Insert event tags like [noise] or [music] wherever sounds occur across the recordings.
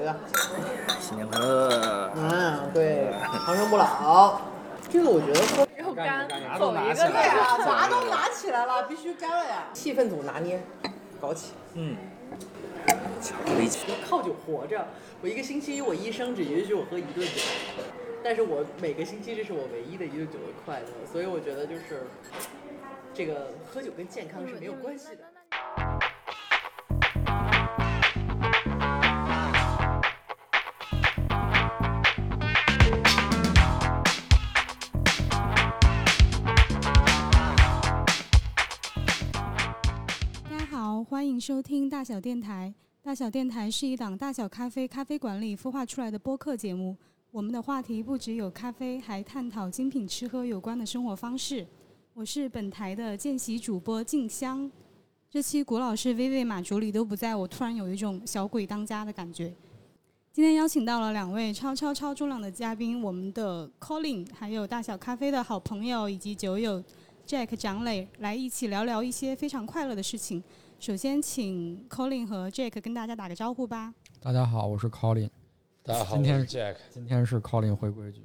一个。新年快乐！嗯，对，长生不老。这个我觉得喝肉干啥走一个对都拿起来呀，啊，啥都拿起来了，必须干了呀。气氛组拿捏，搞起。嗯，巧克力就靠酒活着。我一个星期，我一生只允许我喝一顿酒，但是我每个星期这是我唯一的一顿酒的快乐，所以我觉得就是这个喝酒跟健康是没有关系的。收听大小电台。大小电台是一档大小咖啡咖啡馆里孵化出来的播客节目。我们的话题不只有咖啡，还探讨精品吃喝有关的生活方式。我是本台的见习主播静香。这期古老师、薇薇、马助理都不在，我突然有一种小鬼当家的感觉。今天邀请到了两位超超超重量的嘉宾，我们的 Colin，还有大小咖啡的好朋友以及酒友 Jack 蒋磊，来一起聊聊一些非常快乐的事情。首先，请 Colin 和 Jack 跟大家打个招呼吧。大家好，我是 Colin，大家好，今天是 Jack。今天是 Colin 回归局。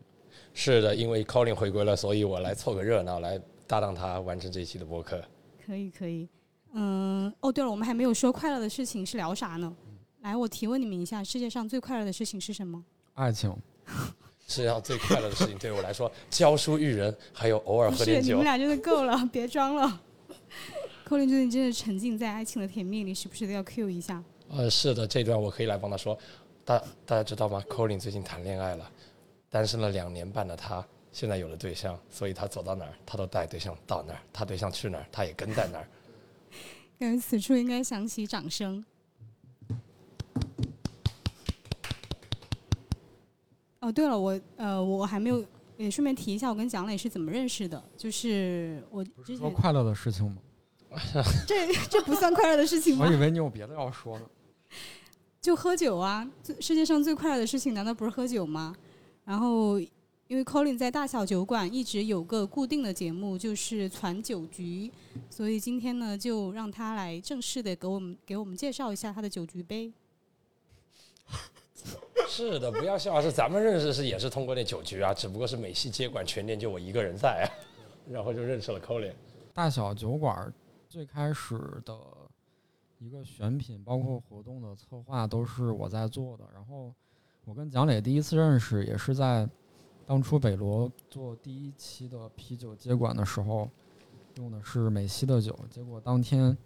是的，因为 Colin 回归了，所以我来凑个热闹，来搭档他完成这一期的播客。可以，可以。嗯，哦，对了，我们还没有说快乐的事情是聊啥呢？来，我提问你们一下，世界上最快乐的事情是什么？爱情，世界上最快乐的事情对我来说，[laughs] 教书育人，还有偶尔，喝点酒你们。俩真的够了，别装了。Colin 最近真的沉浸在爱情的甜蜜里，时不时的要 Q 一下。呃，是的，这段我可以来帮他说。大大家知道吗？Colin 最近谈恋爱了，单身了两年半的他，现在有了对象，所以他走到哪儿，他都带对象到哪儿，他对象去哪儿，他也跟在哪儿。[laughs] 感觉此处应该响起掌声。哦，对了，我呃，我还没有，也顺便提一下，我跟蒋磊是怎么认识的。就是我之前说快乐的事情吗？[laughs] 这这不算快乐的事情吗我以？为你有别的要说呢。就喝酒啊！最世界上最快乐的事情难道不是喝酒吗？然后，因为 Colin 在大小酒馆一直有个固定的节目，就是传酒局，所以今天呢，就让他来正式的给我们给我们介绍一下他的酒局杯。[laughs] 是的，不要笑，是咱们认识是也是通过那酒局啊，只不过是美西接管全店就我一个人在啊，[laughs] 然后就认识了 Colin。大小酒馆最开始的一个选品，包括活动的策划，都是我在做的。然后我跟蒋磊第一次认识，也是在当初北罗做第一期的啤酒接管的时候，用的是美西的酒。结果当天，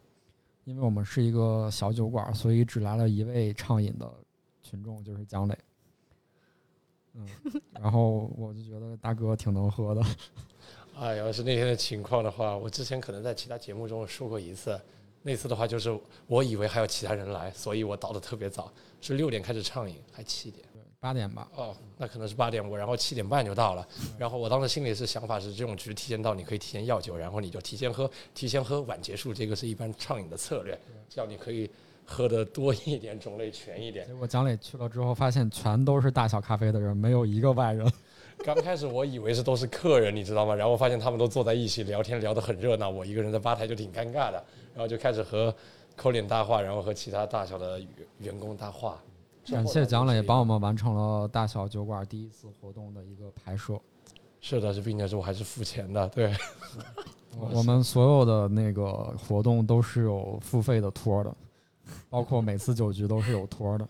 因为我们是一个小酒馆，所以只来了一位畅饮的群众，就是蒋磊。嗯，然后我就觉得大哥挺能喝的。哎，要是那天的情况的话，我之前可能在其他节目中说过一次。那次的话，就是我以为还有其他人来，所以我到的特别早，是六点开始畅饮，还七点。八点吧，哦，那可能是八点我，然后七点半就到了。然后我当时心里是想法是，这种局提前到，你可以提前要酒，然后你就提前喝，提前喝晚结束，这个是一般畅饮的策略，这样你可以喝的多一点，种类全一点。结果蒋磊去了之后，发现全都是大小咖啡的人，没有一个外人。刚开始我以为是都是客人，你知道吗？然后发现他们都坐在一起聊天，聊得很热闹，我一个人在吧台就挺尴尬的。然后就开始和扣脸搭话，然后和其他大小的员员工搭话。感谢蒋磊帮我们完成了大小酒馆第一次活动的一个拍摄。是的，是并且是我还是付钱的，对。我 [laughs] 我们所有的那个活动都是有付费的托的，包括每次酒局都是有托的。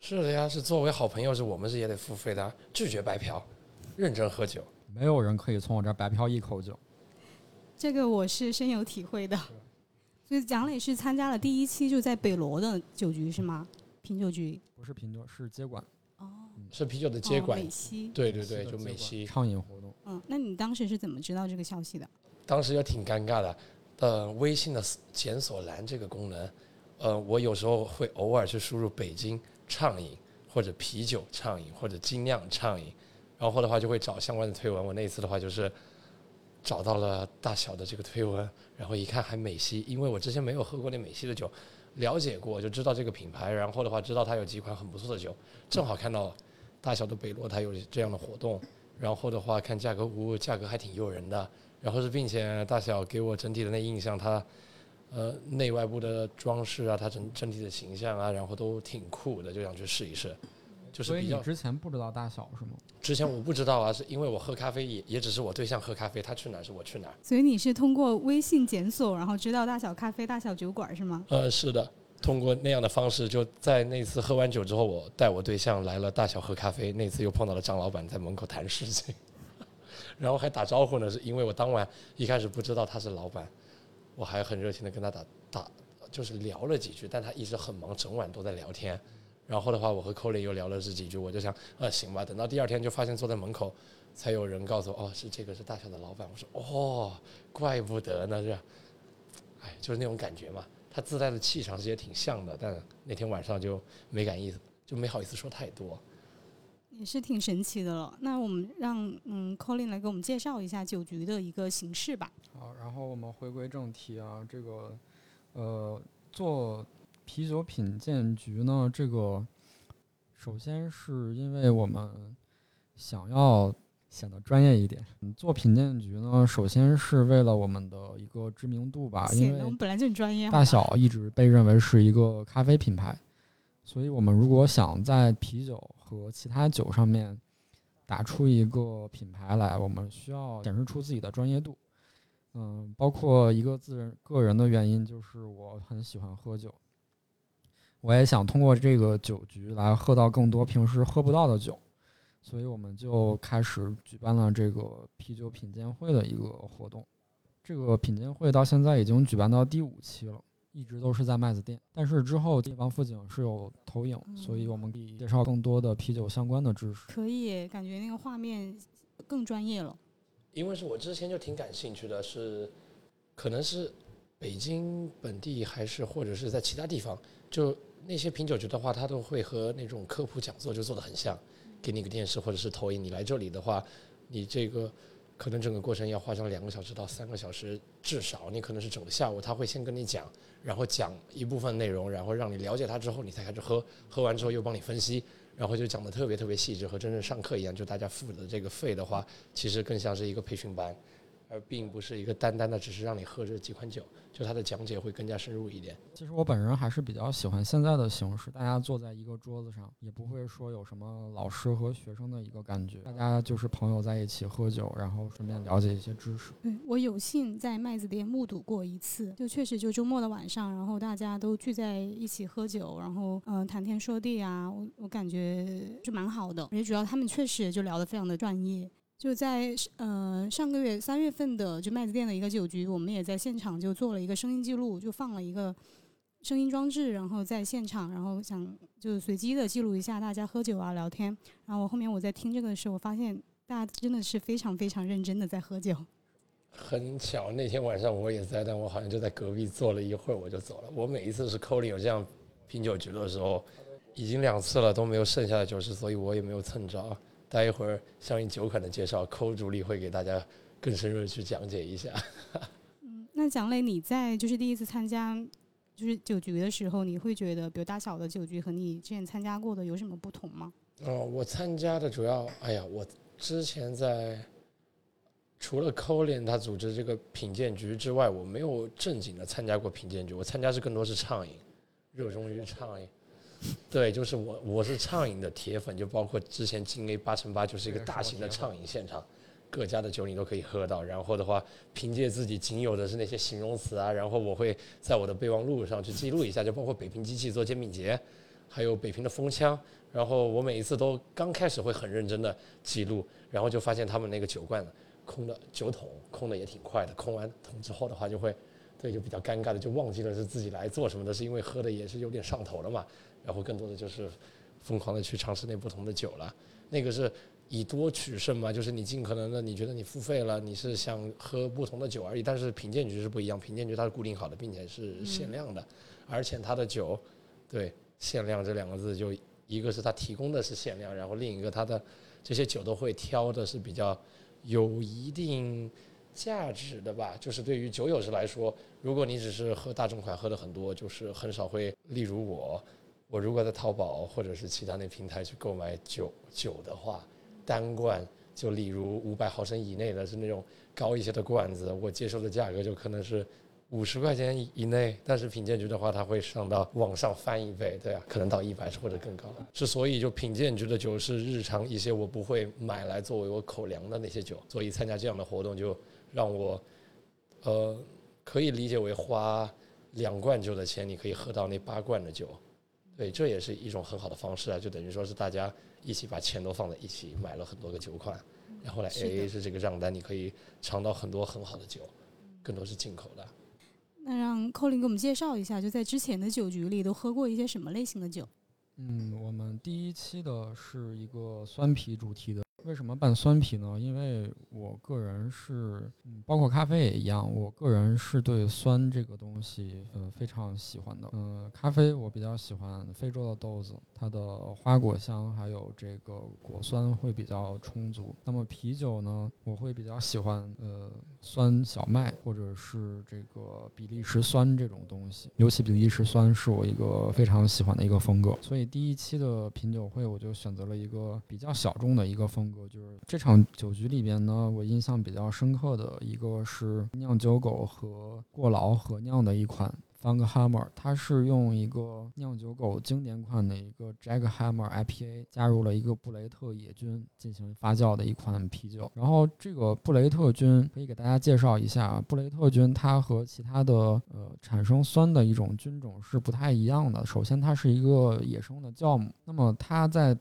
是的呀，是作为好朋友，是我们是也得付费的啊，拒绝白嫖，认真喝酒。没有人可以从我这儿白嫖一口酒。这个我是深有体会的。所以蒋磊是参加了第一期就在北罗的酒局是吗？品酒局不是品酒，是接管哦，是啤酒的接管，哦美西。对对对，就美西。畅饮活动。嗯，那你当时是怎么知道这个消息的？当时也挺尴尬的。呃，微信的检索栏这个功能，呃，我有时候会偶尔去输入北京畅饮或者啤酒畅饮或者精酿畅饮，然后的话就会找相关的推文。我那一次的话就是找到了大小的这个推文，然后一看还美西，因为我之前没有喝过那美西的酒，了解过就知道这个品牌，然后的话知道它有几款很不错的酒，正好看到大小的北罗它有这样的活动，然后的话看价格，呜，价格还挺诱人的。然后是，并且大小给我整体的那印象，它呃内外部的装饰啊，它整整体的形象啊，然后都挺酷的，就想去试一试。就是所以比较你之前不知道大小是吗？之前我不知道啊，是因为我喝咖啡也也只是我对象喝咖啡，他去哪儿是我去哪儿。所以你是通过微信检索，然后知道大小咖啡、大小酒馆是吗？呃，是的，通过那样的方式，就在那次喝完酒之后，我带我对象来了大小喝咖啡。那次又碰到了张老板在门口谈事情，[laughs] 然后还打招呼呢，是因为我当晚一开始不知道他是老板，我还很热情的跟他打打，就是聊了几句，但他一直很忙，整晚都在聊天。然后的话，我和 Colin 又聊了这几句，我就想，呃，行吧。等到第二天，就发现坐在门口，才有人告诉我，哦，是这个是大小的老板。我说，哦，怪不得呢，这，哎，就是那种感觉嘛。他自带的气场其实也挺像的，但那天晚上就没敢意思，就没好意思说太多。也是挺神奇的了。那我们让嗯 Colin 来给我们介绍一下酒局的一个形式吧。好，然后我们回归正题啊，这个呃做啤酒品鉴局呢，这个首先是因为我们想要显得专业一点。嗯做品鉴局呢，首先是为了我们的一个知名度吧，因为我们本来就很专业。大小一直被认为是一个咖啡品牌，所以我们如果想在啤酒和其他酒上面打出一个品牌来，我们需要显示出自己的专业度。嗯，包括一个自人个人的原因，就是我很喜欢喝酒，我也想通过这个酒局来喝到更多平时喝不到的酒，所以我们就开始举办了这个啤酒品鉴会的一个活动。这个品鉴会到现在已经举办到第五期了，一直都是在麦子店。但是之后地方附近是有投影，所以我们可以介绍更多的啤酒相关的知识。可以感觉那个画面更专业了。因为是我之前就挺感兴趣的是，可能是北京本地还是或者是在其他地方，就那些品酒局的话，他都会和那种科普讲座就做的很像，给你个电视或者是投影，你来这里的话，你这个可能整个过程要花上两个小时到三个小时，至少你可能是整个下午，他会先跟你讲，然后讲一部分内容，然后让你了解他之后，你才开始喝，喝完之后又帮你分析。然后就讲的特别特别细致，和真正上课一样。就大家付的这个费的话，其实更像是一个培训班，而并不是一个单单的只是让你喝这几款酒。就它的讲解会更加深入一点。其实我本人还是比较喜欢现在的形式，大家坐在一个桌子上，也不会说有什么老师和学生的一个感觉，大家就是朋友在一起喝酒，然后顺便了解一些知识。对我有幸在麦子店目睹过一次，就确实就周末的晚上，然后大家都聚在一起喝酒，然后嗯、呃谈天说地啊，我我感觉就蛮好的，而且主要他们确实就聊得非常的专业。就在呃上个月三月份的就麦子店的一个酒局，我们也在现场就做了一个声音记录，就放了一个声音装置，然后在现场，然后想就随机的记录一下大家喝酒啊聊天。然后我后面我在听这个的时候，我发现大家真的是非常非常认真的在喝酒。很巧，那天晚上我也在，但我好像就在隔壁坐了一会儿，我就走了。我每一次是 Colin 有这样品酒局的时候，已经两次了都没有剩下的酒是，所以我也没有蹭着。待一会儿相应酒款的介绍，抠主力会给大家更深入的去讲解一下。那蒋磊，你在就是第一次参加就是酒局的时候，你会觉得比如大小的酒局和你之前参加过的有什么不同吗？哦，我参加的主要，哎呀，我之前在除了 Colin 他组织这个品鉴局之外，我没有正经的参加过品鉴局。我参加是更多是畅饮，热衷于畅饮。[laughs] 对，就是我我是畅饮的铁粉，就包括之前金 A 八乘八就是一个大型的畅饮现场，各家的酒你都可以喝到。然后的话，凭借自己仅有的是那些形容词啊，然后我会在我的备忘录上去记录一下，就包括北平机器做煎饼节，还有北平的风枪。然后我每一次都刚开始会很认真的记录，然后就发现他们那个酒罐空的酒桶空的也挺快的，空完桶之后的话就会，对，就比较尴尬的就忘记了是自己来做什么的，是因为喝的也是有点上头了嘛，然后更多的就是疯狂的去尝试那不同的酒了，那个是以多取胜嘛，就是你尽可能的你觉得你付费了，你是想喝不同的酒而已，但是品鉴局是不一样，品鉴局它是固定好的，并且是限量的，而且它的酒，对，限量这两个字就。一个是它提供的是限量，然后另一个它的这些酒都会挑的是比较有一定价值的吧。就是对于酒友是来说，如果你只是喝大众款喝的很多，就是很少会。例如我，我如果在淘宝或者是其他那平台去购买酒酒的话，单罐就例如五百毫升以内的是那种高一些的罐子，我接受的价格就可能是五十块钱以内，但是品鉴局的话，它会上到往上翻一倍，对啊，可能到一百或者更高。之所以就品鉴局的酒是日常一些我不会买来作为我口粮的那些酒，所以参加这样的活动就让我，呃，可以理解为花两罐酒的钱，你可以喝到那八罐的酒，对，这也是一种很好的方式啊，就等于说是大家一起把钱都放在一起，买了很多个酒款，然后来 AA 是这个账单，你可以尝到很多很好的酒，更多是进口的。那让寇林给我们介绍一下，就在之前的酒局里都喝过一些什么类型的酒？嗯，我们第一期的是一个酸啤主题的。为什么拌酸啤呢？因为我个人是，包括咖啡也一样，我个人是对酸这个东西，呃，非常喜欢的。嗯、咖啡我比较喜欢非洲的豆子，它的花果香还有这个果酸会比较充足。那么啤酒呢，我会比较喜欢，呃，酸小麦或者是这个比利时酸这种东西，尤其比利时酸是我一个非常喜欢的一个风格。所以第一期的品酒会，我就选择了一个比较小众的一个风格，就是这场酒局里边呢，我印象比较深刻的一个是酿酒狗和过劳合酿的一款 Funk Hammer，它是用一个酿酒狗经典款的一个 Jack Hammer IPA 加入了一个布雷特野菌进行发酵的一款啤酒。然后这个布雷特菌可以给大家介绍一下，布雷特菌它和其他的呃产生酸的一种菌种是不太一样的。首先，它是一个野生的酵母，那么它在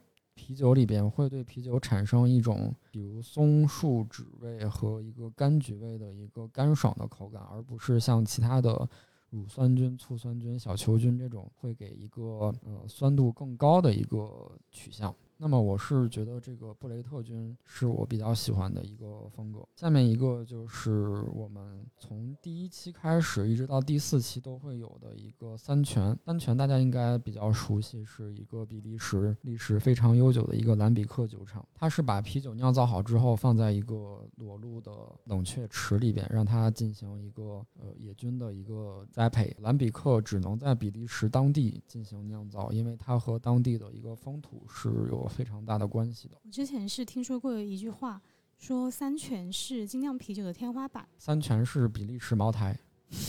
啤酒里边会对啤酒产生一种比如松树脂味和一个柑橘味的一个干爽的口感，而不是像其他的乳酸菌、醋酸菌、小球菌这种会给一个呃酸度更高的一个取向。那么我是觉得这个布雷特菌是我比较喜欢的一个风格。下面一个就是我们从第一期开始一直到第四期都会有的一个三全。三全大家应该比较熟悉，是一个比利时历史非常悠久的一个兰比克酒厂。它是把啤酒酿造好之后放在一个裸露的冷却池里边，让它进行一个呃野菌的一个栽培。兰比克只能在比利时当地进行酿造，因为它和当地的一个风土是有非常大的关系的。我之前是听说过一句话，说三全是精酿啤酒的天花板。三全是比利时茅台，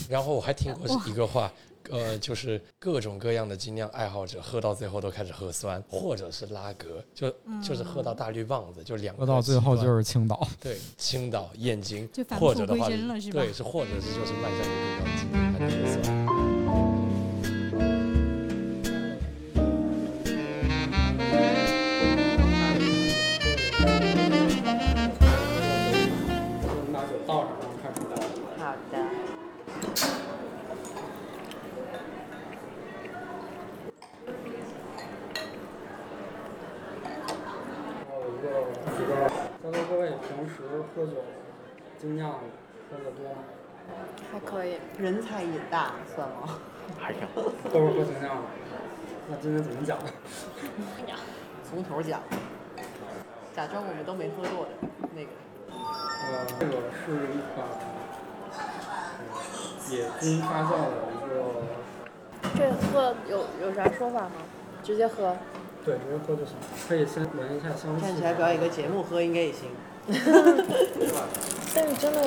然后我还听过一个话，呃，就是各种各样的精酿爱好者喝到最后都开始喝酸，或者是拉格，就就是喝到大绿棒子，就两个喝到最后就是青岛。对青岛、燕京或者的话对，是或者是就是迈向一个更高级别，开始喝酸。喝酒精酿喝的多吗？还可以。人才瘾大算吗？还行。都是喝精酿的。那今天怎么讲？[laughs] 从头讲，假装我们都没喝过的那个。呃，这个是一款呃野菌发酵的一个，这喝有有啥说法吗？直接喝。对，直接喝就行。可以先闻一下香气。看起来表演个节目喝应该也行。[laughs] 但是真的，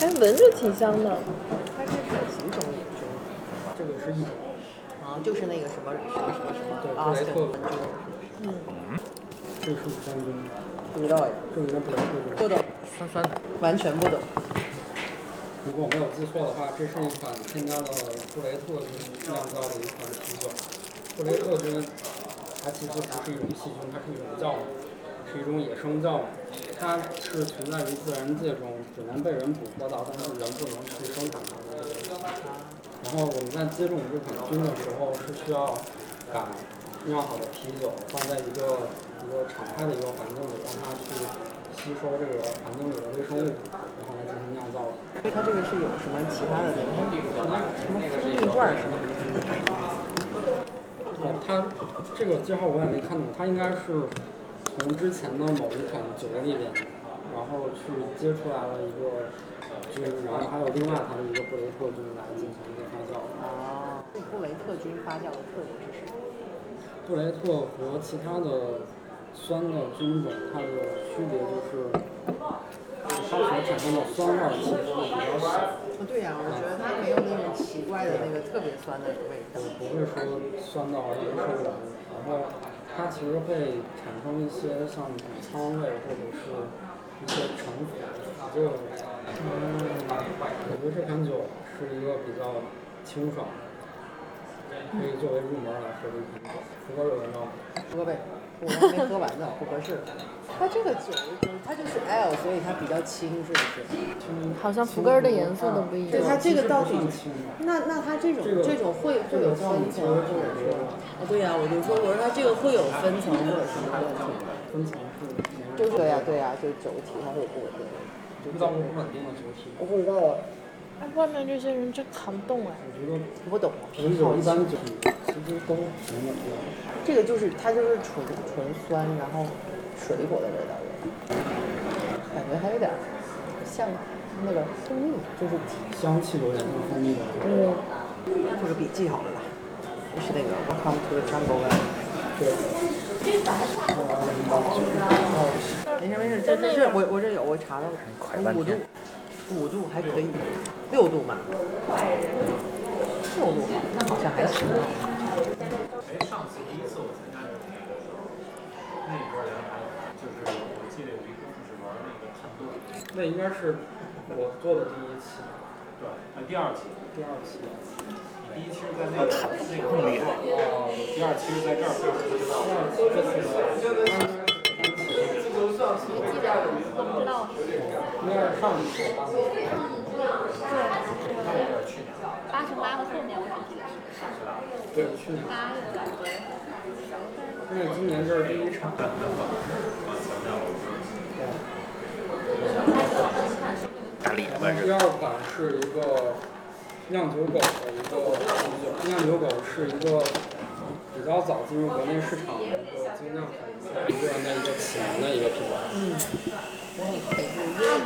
哎，闻着挺香的。它这是几种野菌？这个是一种，啊，就是那个什么什么什么什么对，布雷特顿菌，这个是乳酸菌，不知道哎，这个应该布雷特菌。不懂，酸酸的，完全不懂。如果我没有记错的话，这是一款添加了布雷特菌酿造的一款啤酒。布雷特菌它其实不是一种细菌，它是一种酵母，是一种野生酵母。它是存在于自然界中，只能被人捕获到，但是人不能去生产它的一个东西。然后我们在接种这款菌的时候，是需要把酿好的啤酒放在一个一个敞开的一个环境里，让它去吸收这个环境里的微生物，然后来进行酿造的。所以它这个是有什么其他的东西？什么蜂蜜罐什么的？它这个介绍我也没看懂，它应该是从之前的某一款酒里边，然后去接出来了一个菌，然后还有另外它的一个布雷特菌来进行一个发酵。啊，这布雷特菌发酵的特点是什么？布雷特和其他的酸的菌种，它的区别就是，它所产生的酸味儿其实会比较小，对呀、我觉得它没有那种奇怪的那个特别酸的味道。不会说酸到人受不了。然后它其实会产生一些像谷仓味或者是一些陈腐腐旧的味道。嗯，我觉得这款酒是一个比较清爽，可以作为入门来说的一款酒。福哥有人要？喝呗，我还没喝完呢，不合适。它这个酒它就是 L，所以它比较轻，是不是？嗯好像福根儿的颜色都不一样。对它这个到底。那那它这种这种会会有分层，或者是，哦对呀、我就说我说它这个会有分层或者什么问题吗？分层是就是对呀、对呀、就酒体它会有不稳定。遇到过不稳定的酒体。我不知道啊，外面这些人真扛冻哎。我觉得不懂。啤酒一般酒其实都挺稳定的。这个就是它就是纯纯酸，然后水果的味。道，感觉还有点像那个蜂蜜，就是香气有点像蜂蜜的。嗯，这个笔记好了吧？就是那个 Welcome to the Jungle 对。没事没事，这这这我我这有，我查到了，五度，五度还可以，六度嘛，六度那好像还行。哎，上次第一次我参加你那个那波联排，就是我记得有一哥们是玩那个探洞，那应该是我做的第一期，对，啊第二期，第二期。你第一期是在那个那个更厉害，哦，第二期是在这儿，应该是上一期吧。八乘八和后面我只记得是对，去年。八月的。那今年这是第一场。大理的第二款是一个酿酒狗的一个，酿酒狗是一个比较早进入国内市场的一个精酿款，一个人的一个起源的一个品牌。嗯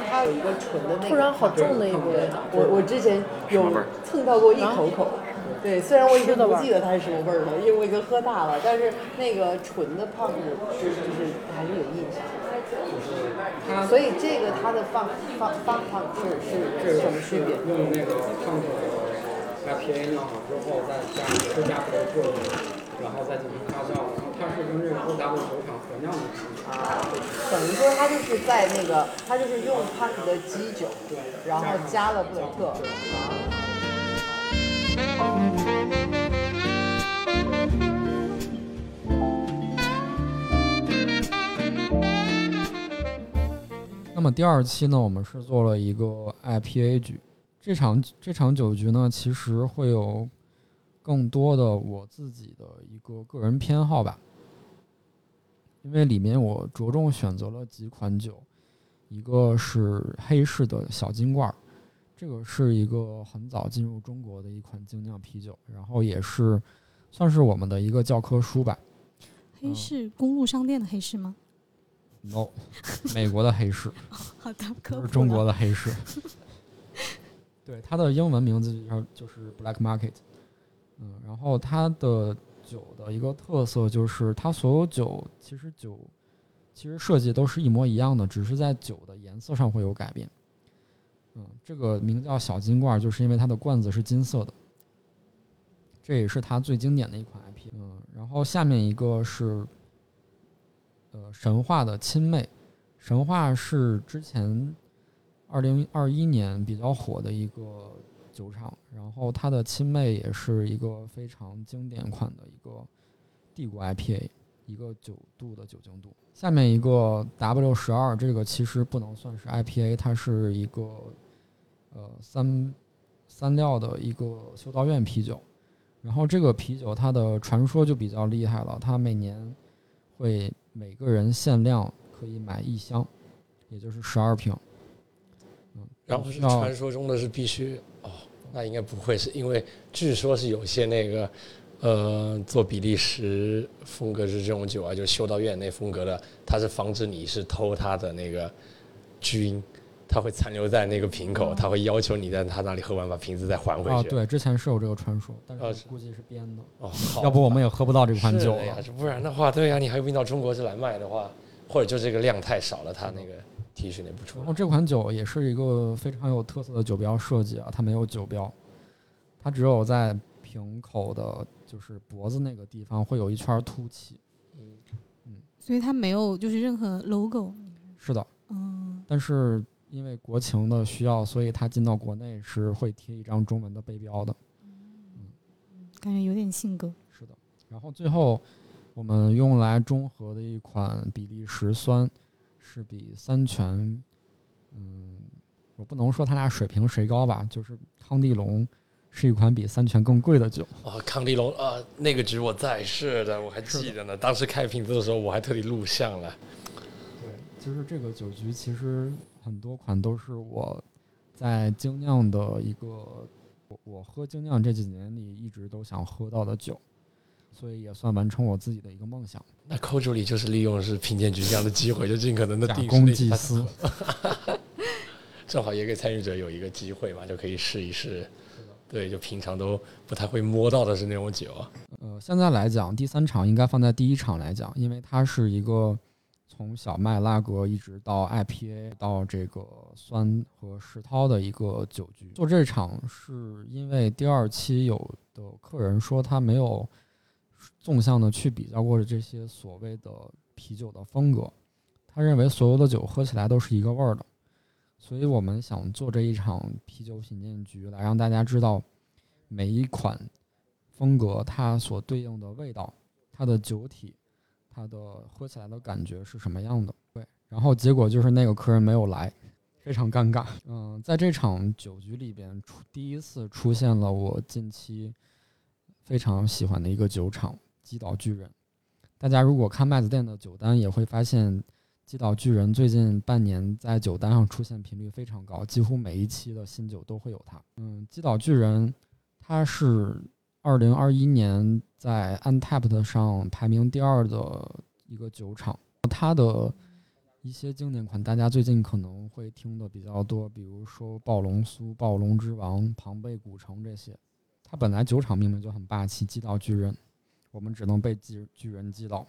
它有一个纯的那个，突然好重的一个味道。我我之前有蹭到过一口口，对，虽然我已经不记得它是什么味儿了，因为我已经喝大了，但是那个纯的胖子就是就是还是有印象。它所以这个它的放放放放是是是什么区别？用那个烫口的 IPA 酿好之后，再加再加肥做的，然后再进行发酵，然后它是跟这个 OW 酒厂合酿的啤酒。啊，等于说它就是在那个，它就是用 Park 的基酒，然后加了布雷特。那么第二期呢，我们是做了一个 IPA 局。这场这场酒局呢，其实会有更多的我自己的一个个人偏好吧，因为里面我着重选择了几款酒，一个是黑市的小金罐儿，这个是一个很早进入中国的一款精酿啤酒，然后也是算是我们的一个教科书吧。黑市公路商店的黑市吗？no，美国的黑市。[laughs] 好的，中国。的黑市。对，它的英文名字就就是 Black Market。嗯，然后它的酒的一个特色就是它所有酒其实酒其实设计都是一模一样的，只是在酒的颜色上会有改变。嗯，这个名叫小金罐，就是因为它的罐子是金色的。这也是它最经典的一款 IP。嗯，然后下面一个是呃神话的亲妹。神话是之前二零二一年比较火的一个酒厂，然后它的亲妹也是一个非常经典款的一个帝国 IPA，一个九度的酒精度。下面一个 W 十二，这个其实不能算是 IPA，它是一个呃三三料的一个修道院啤酒。然后这个啤酒它的传说就比较厉害了，它每年会每个人限量可以买一箱，也就是十二瓶。嗯，然后是传说中的是必须哦，那应该不会是因为据说是有些那个呃做比利时风格是这种酒啊，就修道院那风格的，它是防止你是偷它的那个菌，它会残留在那个瓶口，它会要求你在他那里喝完把瓶子再还回啊，去。对，之前是有这个传说，但啊是是。估计是编的，哦，好 [laughs] 要不我们也喝不到这款酒是呀了。，不然的话，对呀，你还运到中国这来卖的话，或者就这个量太少了，它那个提取那不出来然后。这款酒也是一个非常有特色的酒标设计啊，它没有酒标，它只有在瓶口的，就是脖子那个地方会有一圈凸起。嗯所以它没有就是任何 logo。是的，嗯，但是因为国情的需要，所以它进到国内是会贴一张中文的背标的。嗯感觉有点性格。是的，然后最后我们用来中和的一款比利时酸，是比三全，嗯，我不能说他俩水平谁高吧，就是康帝龙是一款比三全更贵的酒。啊，康帝龙啊，那个局我在，是的，我还记得呢。当时开瓶子的时候，我还特地录像了。对，就是这个酒局，其实很多款都是我在精酿的一个，我我喝精酿这几年里一直都想喝到的酒，所以也算完成我自己的一个梦想。那寇助理就是利用是品鉴局这样的机会，就尽可能的假公济私，[laughs] 正好也给参与者有一个机会嘛，就可以试一试。对，就平常都不太会摸到的是那种酒啊。呃，现在来讲，第三场应该放在第一场来讲，因为它是一个从小麦拉格一直到 IPA 到这个酸和石涛的一个酒局。做这场是因为第二期有的客人说他没有纵向的去比较过这些所谓的啤酒的风格，他认为所有的酒喝起来都是一个味儿的。所以我们想做这一场啤酒品鉴局，来让大家知道每一款风格它所对应的味道、它的酒体、它的喝起来的感觉是什么样的。对，然后结果就是那个客人没有来，非常尴尬。嗯，在这场酒局里边出第一次出现了我近期非常喜欢的一个酒厂——击倒巨人。大家如果看麦子店的酒单，也会发现。击倒巨人最近半年在酒单上出现频率非常高，几乎每一期的新酒都会有它。嗯，击倒巨人，它是二零二一年在 Untapped 上排名第二的一个酒厂。它的一些经典款，大家最近可能会听的比较多，比如说暴龙苏、暴龙之王、庞贝古城这些。它本来酒厂命名就很霸气，击倒巨人，我们只能被巨巨人击倒。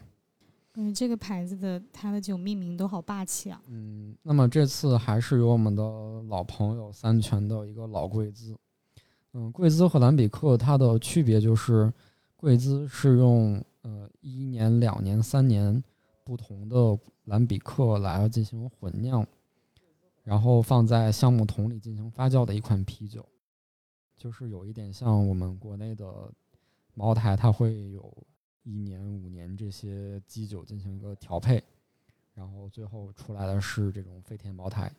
感觉这个牌子的它的酒命名都好霸气啊！嗯，那么这次还是由我们的老朋友三全的一个老贵兹。嗯，贵兹和兰比克它的区别就是，贵兹是用呃一年、两年、三年不同的兰比克来进行混酿，然后放在橡木桶里进行发酵的一款啤酒，就是有一点像我们国内的茅台，它会有。一年、五年这些基酒进行一个调配，然后最后出来的是这种飞天茅台。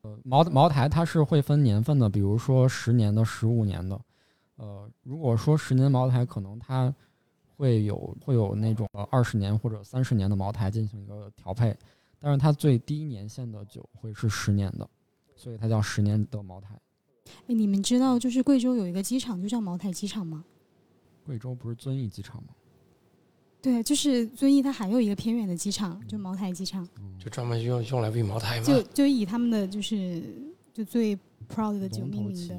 呃，茅茅台它是会分年份的，比如说十年的、十五年的。呃，如果说十年茅台，可能它会有会有那种呃二十年或者三十年的茅台进行一个调配，但是它最低年限的酒会是十年的，所以它叫十年的茅台。哎，你们知道就是贵州有一个机场就叫茅台机场吗？贵州不是遵义机场吗？对，就是遵义，它还有一个偏远的机场，就茅台机场，就专门用用来喂茅台吗？就就以他们的就是就最 proud 的酒命名的。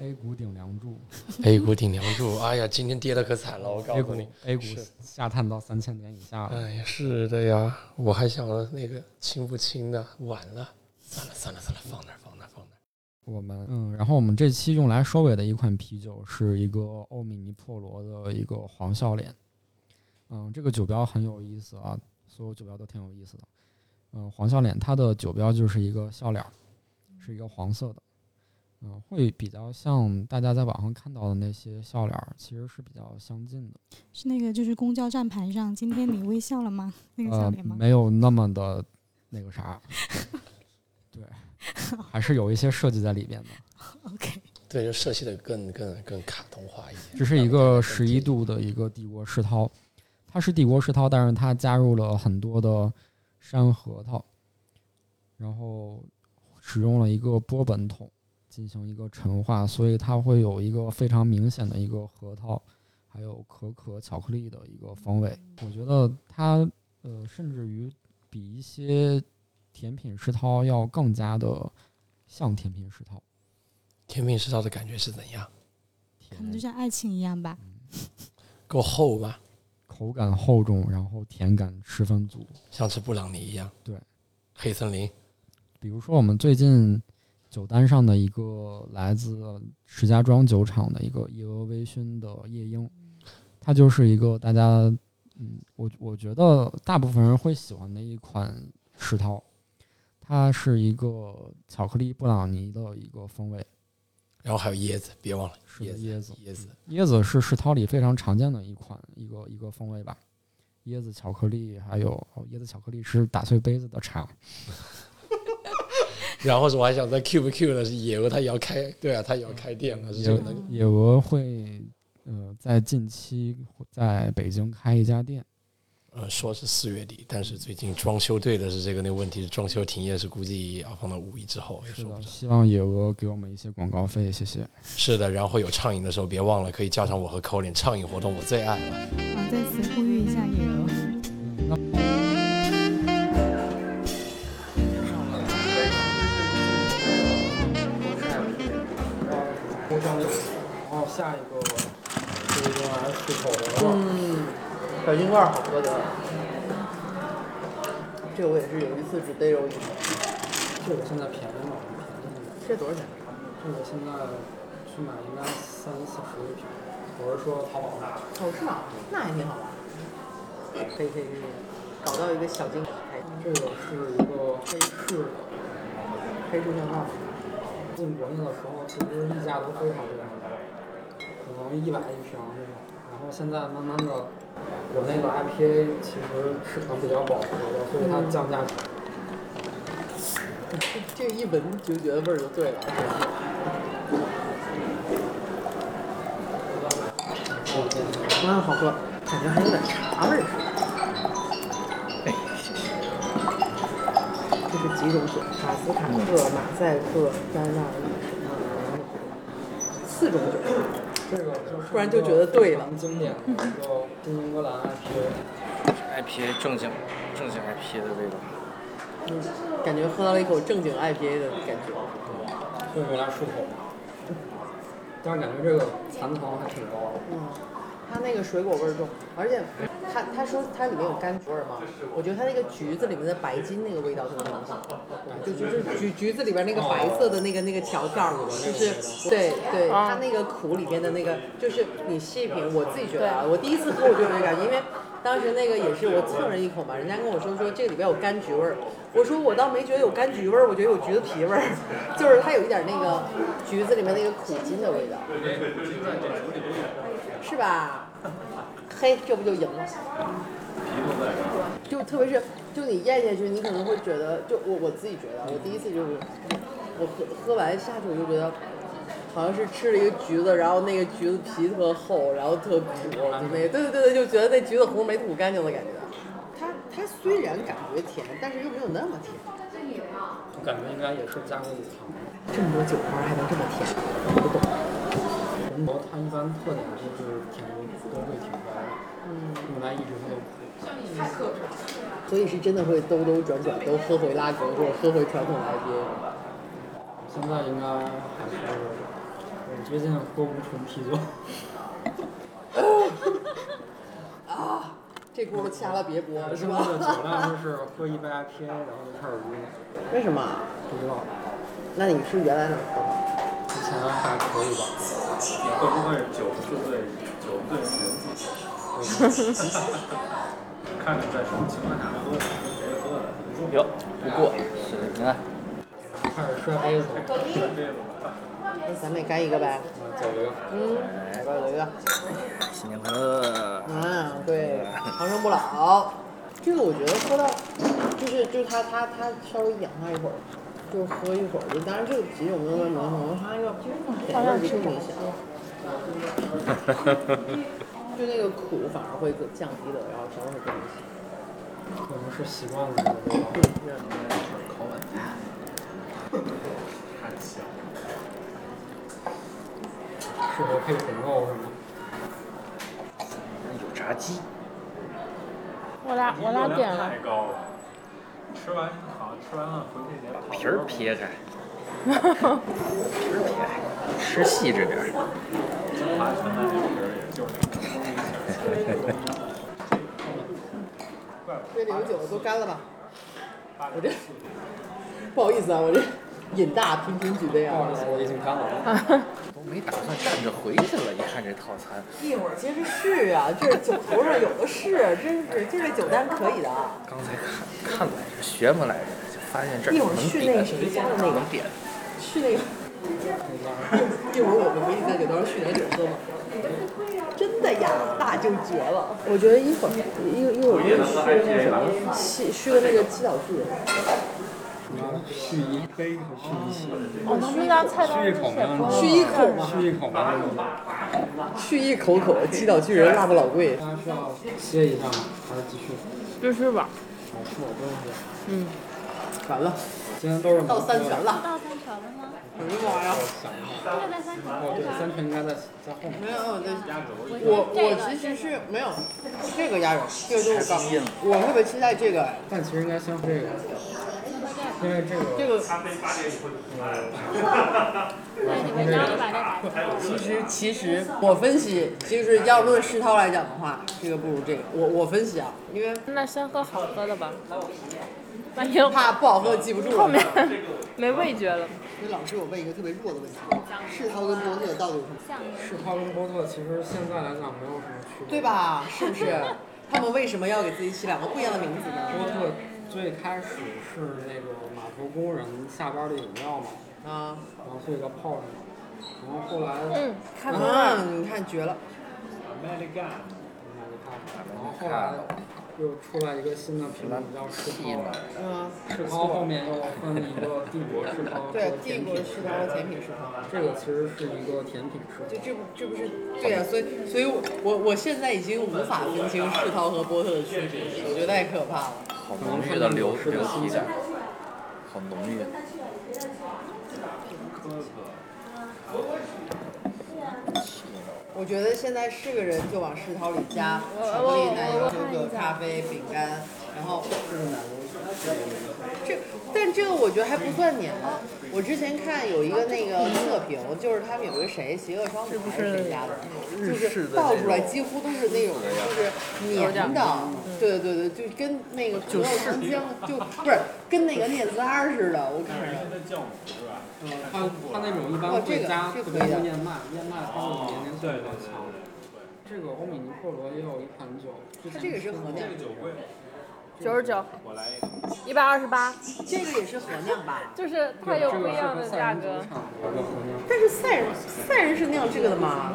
A 股顶梁柱 A 股顶梁柱，[laughs] 哎呀，今天跌的可惨了，我告诉你。A 股下探到三千点以下了。哎呀，是的呀，我还想着那个清不清的，晚了，算了算了算了，放那儿。我们嗯，然后我们这期用来收尾的一款啤酒是一个欧米尼破罗的一个黄笑脸。嗯，这个酒标很有意思啊，所有酒标都挺有意思的。嗯，黄笑脸它的酒标就是一个笑脸儿，是一个黄色的。嗯，会比较像大家在网上看到的那些笑脸儿，其实是比较相近的。是那个就是公交站牌上，今天你微笑了吗？那个笑呃脸，吗？没有那么的那个啥，[laughs] 对，还是有一些设计在里边的。OK，对，就设计的更更更卡通化一点。这是一个十一度的一个帝国世涛，它是帝国世涛，但是它加入了很多的山核桃，然后使用了一个波本桶进行一个陈化，所以它会有一个非常明显的一个核桃，还有可可巧克力的一个风味。我觉得它呃，甚至于比一些甜品世涛要更加的像甜品世涛，甜品世涛的感觉是怎样？可能就像爱情一样吧。够厚吧？口感厚重，然后甜感十分足。像吃布朗尼一样？对，黑森林，比如说我们最近酒单上的一个来自石家庄酒厂的一个野鹅微醺的夜莺，它就是一个大家，嗯，我我觉得大部分人会喜欢的一款石涛，它是一个巧克力布朗尼的一个风味，然后还有椰子，别忘了是的椰椰子，椰子，椰子是世涛里非常常见的一款一个一个风味吧。椰子巧克力，还有哦，椰子巧克力是打碎杯子的茶。[laughs] 然后是我还想在 Q 不 Q 的是野鹅，它也要开，对啊，它也要开店了，是这野个野鹅会呃在近期在北京开一家店，呃说是四月底，但是最近装修对的是这个那个问题是装修停业是估计要放到五一之后，也是。希望野鹅给我们一些广告费，谢谢。是的，然后有畅饮的时候别忘了可以叫上我和 Colin 畅饮活动，我最爱了。好，在此呼吁一下野鹅。那然后下一个是用来漱口的，嗯，小金罐儿好喝的。这个我也是有一次只逮着一个，这个现在便宜吗？便宜。这多少钱？这个现在去买应该三四十一瓶，我是说淘宝上。哦，是吗？那还挺好玩。可以可以可以，搞到一个小金这个是一个黑市的，黑摄像头。进国内的时候其实溢价都非常非常高，可能一百一瓶这种。然后现在慢慢的，国内的 IPA 其实市场比较饱和的，所以它降价。[laughs] 这个一闻就觉得味儿就对了。啊，[laughs] 好喝，感觉还有点茶味儿。哎，这是几种酒？卡斯卡特、马赛克、甘纳利什么？四种酒。这个就是突然就觉得对了经典的一个新英格兰 IPA。IPA 正经正经 IPA 的味道。嗯，感觉喝到了一口正经 IPA 的感觉。对用来漱口？但是感觉这个残糖还挺高的。嗯，它那个水果味儿重，而且它它说它里面有柑橘味儿嘛，我觉得它那个橘子里面的白金那个味道特别明显，就就是橘橘子里边那个白色的那个那个条条，就是对对，它那个苦里面的那个，就是你细品，我自己觉得啊，我第一次喝我就有这感觉，因为当时那个也是我蹭人一口嘛，人家跟我说说这个里边有柑橘味儿，我说我倒没觉得有柑橘味儿，我觉得有橘子皮味儿，[laughs] 就是它有一点那个橘子里面那个苦精的味道。是吧？嘿，这不就赢了？就特别是，就你咽下去，你可能会觉得，就我我自己觉得，我第一次就是，我喝喝完下去我就觉得，好像是吃了一个橘子，然后那个橘子皮特厚，然后特苦，就那个，对对对对，就觉得那橘子核没吐干净的感觉。它它虽然感觉甜，但是又没有那么甜。我感觉应该也是加过乳糖。这么多酒花还能这么甜，我不懂。红魔它一般特点就是甜度都会挺高的，嗯，用来抑制它的苦。所以是真的会兜兜转转都喝回拉格或者喝回传统的 IPA。现在应该还是我最近喝无醇啤酒。啊，这轱辘掐了别播，是现在的酒？量就是喝一杯 IPA，然后就开始晕，为什么？不知道。那你是原来哪儿喝的？之前还可以吧。会不会酒是对酒对人自看你在什么情况下喝的，跟谁喝的，哟，不过是你看，开始摔杯子了，那咱们也干一个呗。嗯走一个。嗯，来吧，来一个。新年快乐！嗯，对，长生不老。这个我觉得喝到，就是就是它它它稍微养它一会儿，就喝一会儿。就当然这个啤酒没有那么浓，可能它那个甜味儿就更明显。[laughs] 就那个苦反而会更降低的，然后甜味会更明显。可能是习惯了这个味道。口吻太香了。适合配红肉是吗？有炸鸡，我俩我俩点了太，高了，吃完好吃完了回去得把皮儿撇开，[laughs] 皮儿撇开，吃细致点儿。中华全在那皮儿也就是那个。这里有酒，都干了吧？我这不好意思啊，我这瘾大频频举杯啊。我已经干了。[laughs] 都没打算站着回去了，一看这套餐，一会儿接着续啊，这酒头上有的是，真是这酒单可以的啊。刚才看看来着，学么来着，就发现这儿一会儿去那个点，谁家的那个能点。去那个，一会儿我们回去在酒头上续点酒喝嘛。真的呀，那就绝了。我觉得一会儿一一会儿可以续那个什么，续续个那个七岛巨人。续一杯和续一期，哦，他们家菜单续一口续一口吗续一口没问题。续一口口，七岛巨人辣不老贵。大家需要歇一下吗？还是继续？继续吧。好，吃我不用歇。嗯，完了，今天都是到三全了。到三全了吗？哎呀妈呀！这个在三全哦，对，三全应该在在后面。没有，我我我其实是没有这个鸭肉，这个就是刚，我特别期待这个，但其实应该先喝这个，因为这个这个对，你们家里把这打开。其实其实我分析，就是要论世涛来讲的话，这个不如这个。我我分析啊，因为那先喝好喝的吧。怕不好喝记不住了。后面没味觉了。所以老师，我问一个特别弱的问题：世涛跟波特到底有什么？世涛跟波特其实现在来讲没有什么区别。对吧？是不是？他们为什么要给自己起两个不一样的名字呢？波特最开始是那个码头工人下班的饮料嘛，啊然后所以叫泡着嘛，然后后来嗯，开封了。啊！你看绝了。American，然后后来又出来一个新的品种叫世涛，嗯，世涛后面又分了一个帝国世涛和对，帝甜品国世涛和甜品世涛。这个其实是一个甜品世涛。这这不这不是对呀、所以所以我我我现在已经无法分清世涛和波特的区别，我觉得太可怕了。好浓郁的流流体感，好浓郁。我觉得现在是个人就往世涛里加巧克力、奶油、可可、咖啡、饼干，然后这，但这个我觉得还不算黏。我之前看有一个那个测评，就是他们有一个谁，邪恶双子还是谁家的，就是倒出来几乎都是那种就是黏的，对对对对，就跟那个可乐糖浆就不是跟那个念兹儿似的，我看着。的酵母是吧？嗯，它它那种一般哦这个会加特别这可以的多燕麦，燕麦它的黏黏性对对比较强。这个欧米尼克罗也有一款酒，它这个是出过合酿这个酒贵，九十九，我来一个。一百二十八，这个也是合酿吧？[laughs] 就是它有不一样的价格。但是赛人赛人是酿这个的吗？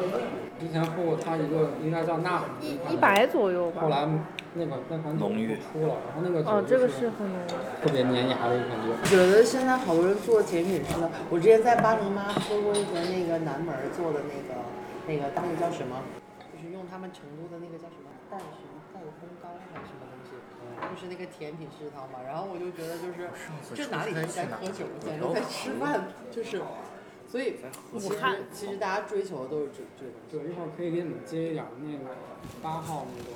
之前喝过它一个应该叫纳一一百左右吧后。来那款那款酒浓郁不出了，然后那个酒哦，这个就是很浓。特别粘牙的一款酒。我觉得现在好多人做甜品似的。我之前在巴能妈喝过一个那个南门做的那个那个当时叫什么？就是用他们成都的那个叫什么蛋什么蛋烘糕还是什么东西，就是那个甜品食堂嘛。然后我就觉得就是这哪里是在喝酒，简直在吃饭，就是。所以其实其实大家追求的都是这这个。对，一会儿可以给你们接一点那个八号那个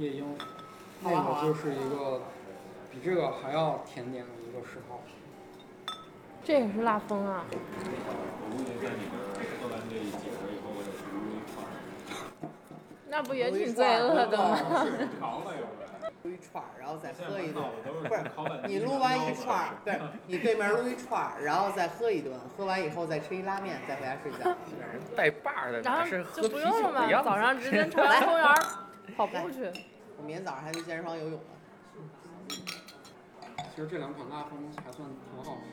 夜莺，那个就是一个比这个还要甜点的一个世涛。这也是辣风啊！那不也挺罪恶的吗？[laughs] 撸一串儿，然后再喝一顿 [laughs] 不是你撸完一串儿，不是 [laughs] 你对面撸一串儿，然后再喝一顿，喝完以后再吃一拉面，再回家睡觉。[laughs] 带把儿的，然后是喝就啤酒不用了嘛。早上直接朝阳公园儿跑步去。我明天早上还去健身房游泳呢。其实这两款拉风还算挺好拍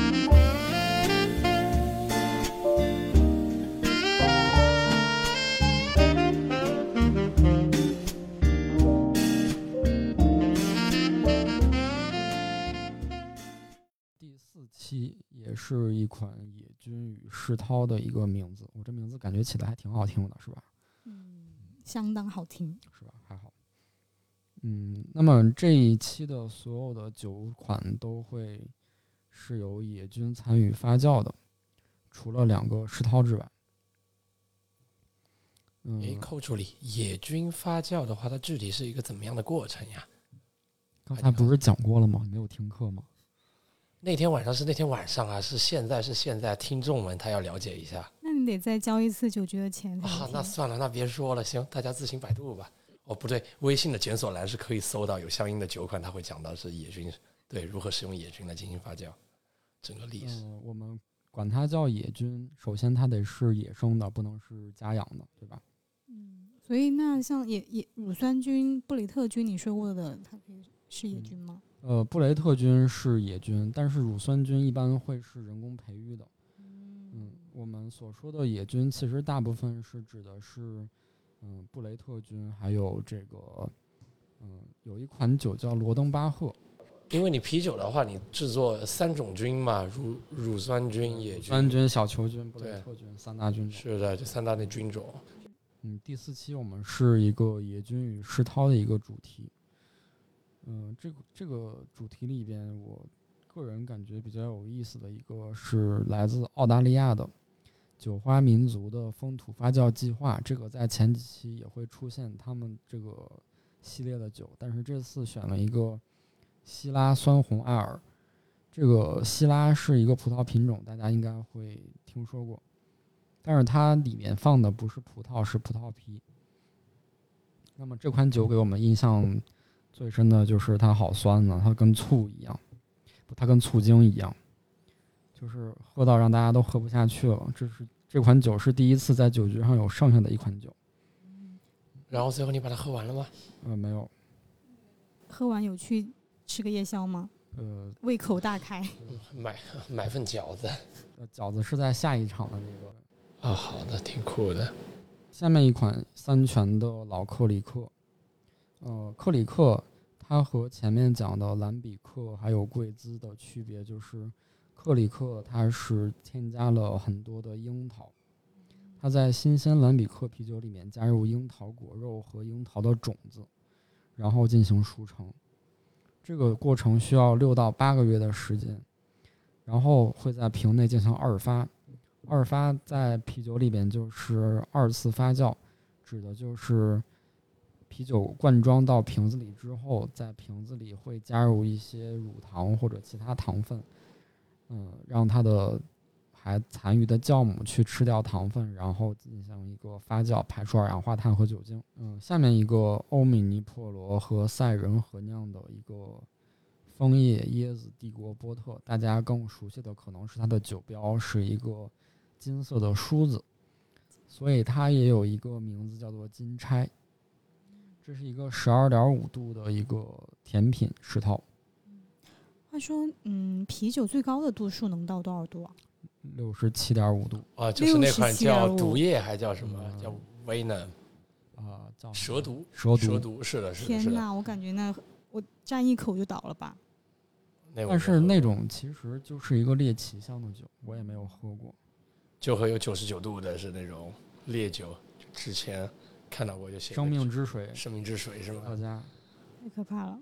的。期也是一款野菌与世涛的一个名字，我这名字感觉起的还挺好听的，是吧？相当好听。是吧？还好。嗯，那么这一期的所有的酒款都会是由野菌参与发酵的，除了两个世涛之外。嗯，诶，寇助理，野菌发酵的话，它具体是一个怎么样的过程呀？刚才不是讲过了吗？没有听课吗？那天晚上是那天晚上啊，是现在是现在，听众们他要了解一下那你得再交一次酒局的钱啊。那算了，那别说了，行，大家自行百度吧。哦，不对，微信的检索栏是可以搜到有相应的酒款，它会讲到是野菌，对，如何使用野菌来进行发酵，整个历史。嗯，我们管它叫野菌，首先它得是野生的，不能是家养的，对吧？嗯，所以那像野野乳酸菌、布里特菌，你说过的，它可以是野菌吗？呃，布雷特菌是野菌，但是乳酸菌一般会是人工培育的。嗯，我们所说的野菌，其实大部分是指的是，嗯，布雷特菌，还有这个，嗯，有一款酒叫罗登巴赫，因为你啤酒的话，你制作三种菌嘛，乳乳酸菌、野菌、酸菌、小球菌、布雷特菌三大菌种。是的，这三大类菌种。嗯，第四期我们是一个野菌与世涛的一个主题。嗯，这个这个主题里边，我个人感觉比较有意思的一个是来自澳大利亚的酒花民族的风土发酵计划。这个在前几期也会出现他们这个系列的酒，但是这次选了一个希拉酸红艾尔。这个希拉是一个葡萄品种，大家应该会听说过。但是它里面放的不是葡萄，是葡萄皮。那么这款酒给我们印象最深的就是它好酸呢，它跟醋一样，它跟醋精一样，就是喝到让大家都喝不下去了。这是这款酒是第一次在酒局上有剩下的一款酒。然后最后你把它喝完了吗？呃，没有，喝完有去吃个夜宵吗？呃，胃口大开。[laughs] 买买份饺子呃饺子是在下一场的那个。啊，好的，挺酷的。下面一款三全的老克里克，呃，克里克它和前面讲的兰比克还有贵兹的区别就是，克里克它是添加了很多的樱桃，它在新鲜兰比克啤酒里面加入樱桃果肉和樱桃的种子，然后进行熟成。这个过程需要六到八个月的时间，然后会在瓶内进行二发。二发在啤酒里边就是二次发酵，指的就是啤酒灌装到瓶子里之后，在瓶子里会加入一些乳糖或者其他糖分，嗯，让它的还残余的酵母去吃掉糖分，然后进行一个发酵，排出二氧化碳和酒精。嗯，下面一个欧米尼珀罗和赛仁合酿的一个枫叶椰子帝国波特，大家更熟悉的可能是它的酒标是一个金色的梳子，所以它也有一个名字叫做金钗。这是一个十二点五度的一个甜品石头，话说，嗯，啤酒最高的度数能到多少度啊？六十七点五度啊，就是那款叫毒液，还叫什么？嗯叫 Venom 啊，叫蛇毒。蛇毒。蛇毒是的，是的，天哪，我感觉那我沾一口就倒了吧。那但是那种其实就是一个猎奇香的酒，我也没有喝过。就和有九十九度的是那种烈酒，之前看到过就写生命之水，生命之水是吗？大家太可怕了。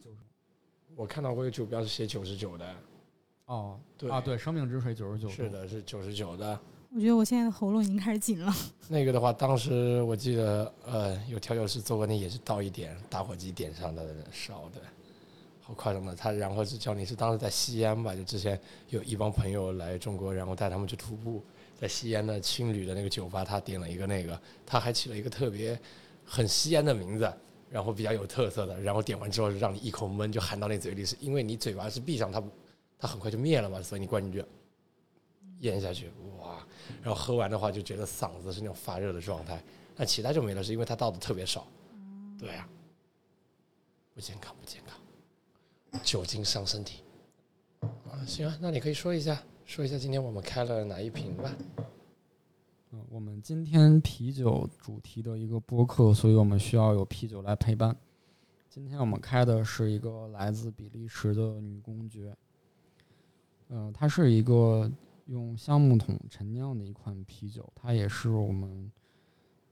我看到过有酒标是写九十九的，哦，对啊，对，生命之水九十九是的，是九十九的。我觉得我现在的喉咙已经开始紧了。那个的话，当时我记得，呃，有调酒师做过，那也是倒一点，打火机点上的烧的，好夸张的。他然后是叫你是当时在西安吧，就之前有一帮朋友来中国，然后带他们去徒步，在西安的青旅的那个酒吧，他点了一个那个，他还起了一个特别很西安的名字，然后比较有特色的，然后点完之后让你一口闷就含到那嘴里，是因为你嘴巴是闭上，它它很快就灭了嘛，所以你灌进去咽下去，哇！然后喝完的话就觉得嗓子是那种发热的状态，但其他就没了，是因为它倒的特别少。对啊、不健康，不健康，酒精伤身体。啊，行啊，那你可以说一下，说一下今天我们开了哪一瓶吧。我们今天啤酒主题的一个播客，所以我们需要有啤酒来陪伴。今天我们开的是一个来自比利时的女公爵，嗯、它是一个用橡木桶陈酿的一款啤酒，它也是我们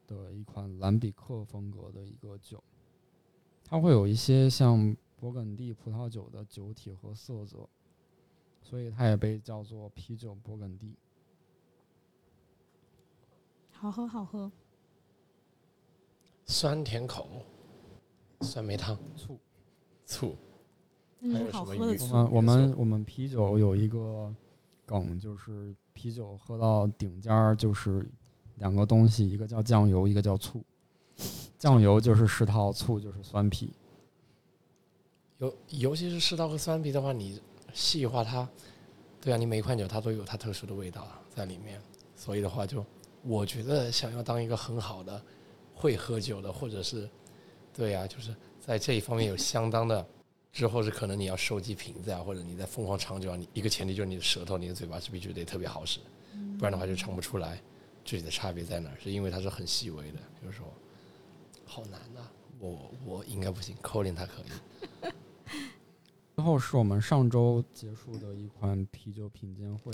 的一款兰比克风格的一个酒，它会有一些像勃艮第葡萄酒的酒体和色泽，所以它也被叫做啤酒勃艮第。好喝，好喝。酸甜口，酸梅汤，醋。醋，还有什么鱼好喝的醋。我们我们我们啤酒有一个梗，就是啤酒喝到顶尖儿，就是两个东西，一个叫酱油，一个叫醋。酱油就是世套，醋就是酸啤。尤尤其是世套和酸啤的话，你细化它，对啊，你每一款酒它都有它特殊的味道在里面，所以的话就，我觉得想要当一个很好的会喝酒的，或者是，对啊，就是在这一方面有相当的，之后是可能你要收集瓶子啊，或者你在疯狂长久啊，你一个前提就是你的舌头、你的嘴巴是必须得特别好使，不然的话就尝不出来具体的差别在哪，是因为它是很细微的，就是说，好难啊，我我应该不行，Colin 他可以。[laughs] 最后是我们上周结束的一款啤酒品鉴会，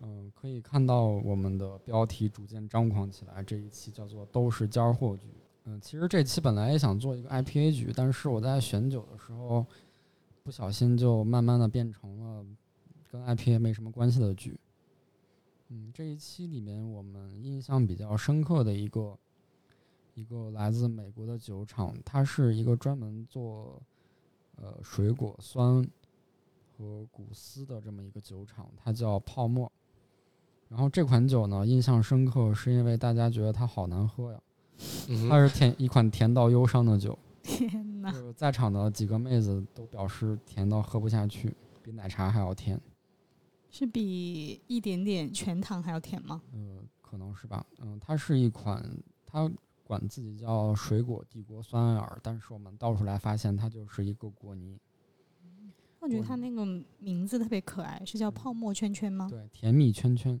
嗯，可以看到我们的标题逐渐张狂起来。这一期叫做“都是尖货局”。嗯，其实这期本来也想做一个 IPA 局，但是我在选酒的时候，不小心就慢慢的变成了跟 IPA 没什么关系的局。嗯，这一期里面我们印象比较深刻的一个一个来自美国的酒厂，它是一个专门做。呃，水果酸和谷丝的这么一个酒厂，它叫泡沫。然后这款酒呢，印象深刻，是因为大家觉得它好难喝呀。它是甜一款甜到忧伤的酒。[laughs] 天哪！就是在场的几个妹子都表示甜到喝不下去，比奶茶还要甜。是比一点点全糖还要甜吗？呃，可能是吧。嗯，它是一款它。管自己叫水果帝国酸尔，但是我们倒出来发现它就是一个果泥。我觉得它那个名字特别可爱，是叫泡沫圈圈吗？对，甜蜜圈圈，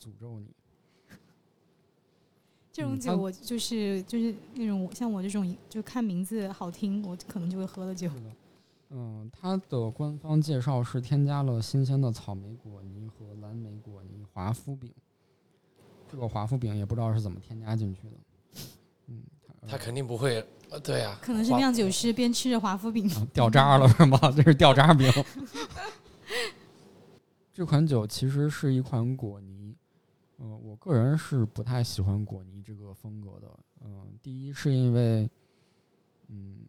诅咒你。[laughs] 这种酒我就是就是那种像我这种就看名字好听，我可能就会喝的酒。嗯，它的官方介绍是添加了新鲜的草莓果泥和蓝莓果泥华夫饼。这个华夫饼也不知道是怎么添加进去的。嗯，他肯定不会，呃，对啊，可能是酿酒师边吃着华夫饼掉渣了是吗？[laughs] 这是掉渣饼。[laughs] 这款酒其实是一款果泥，嗯，我个人是不太喜欢果泥这个风格的。嗯，第一是因为，嗯，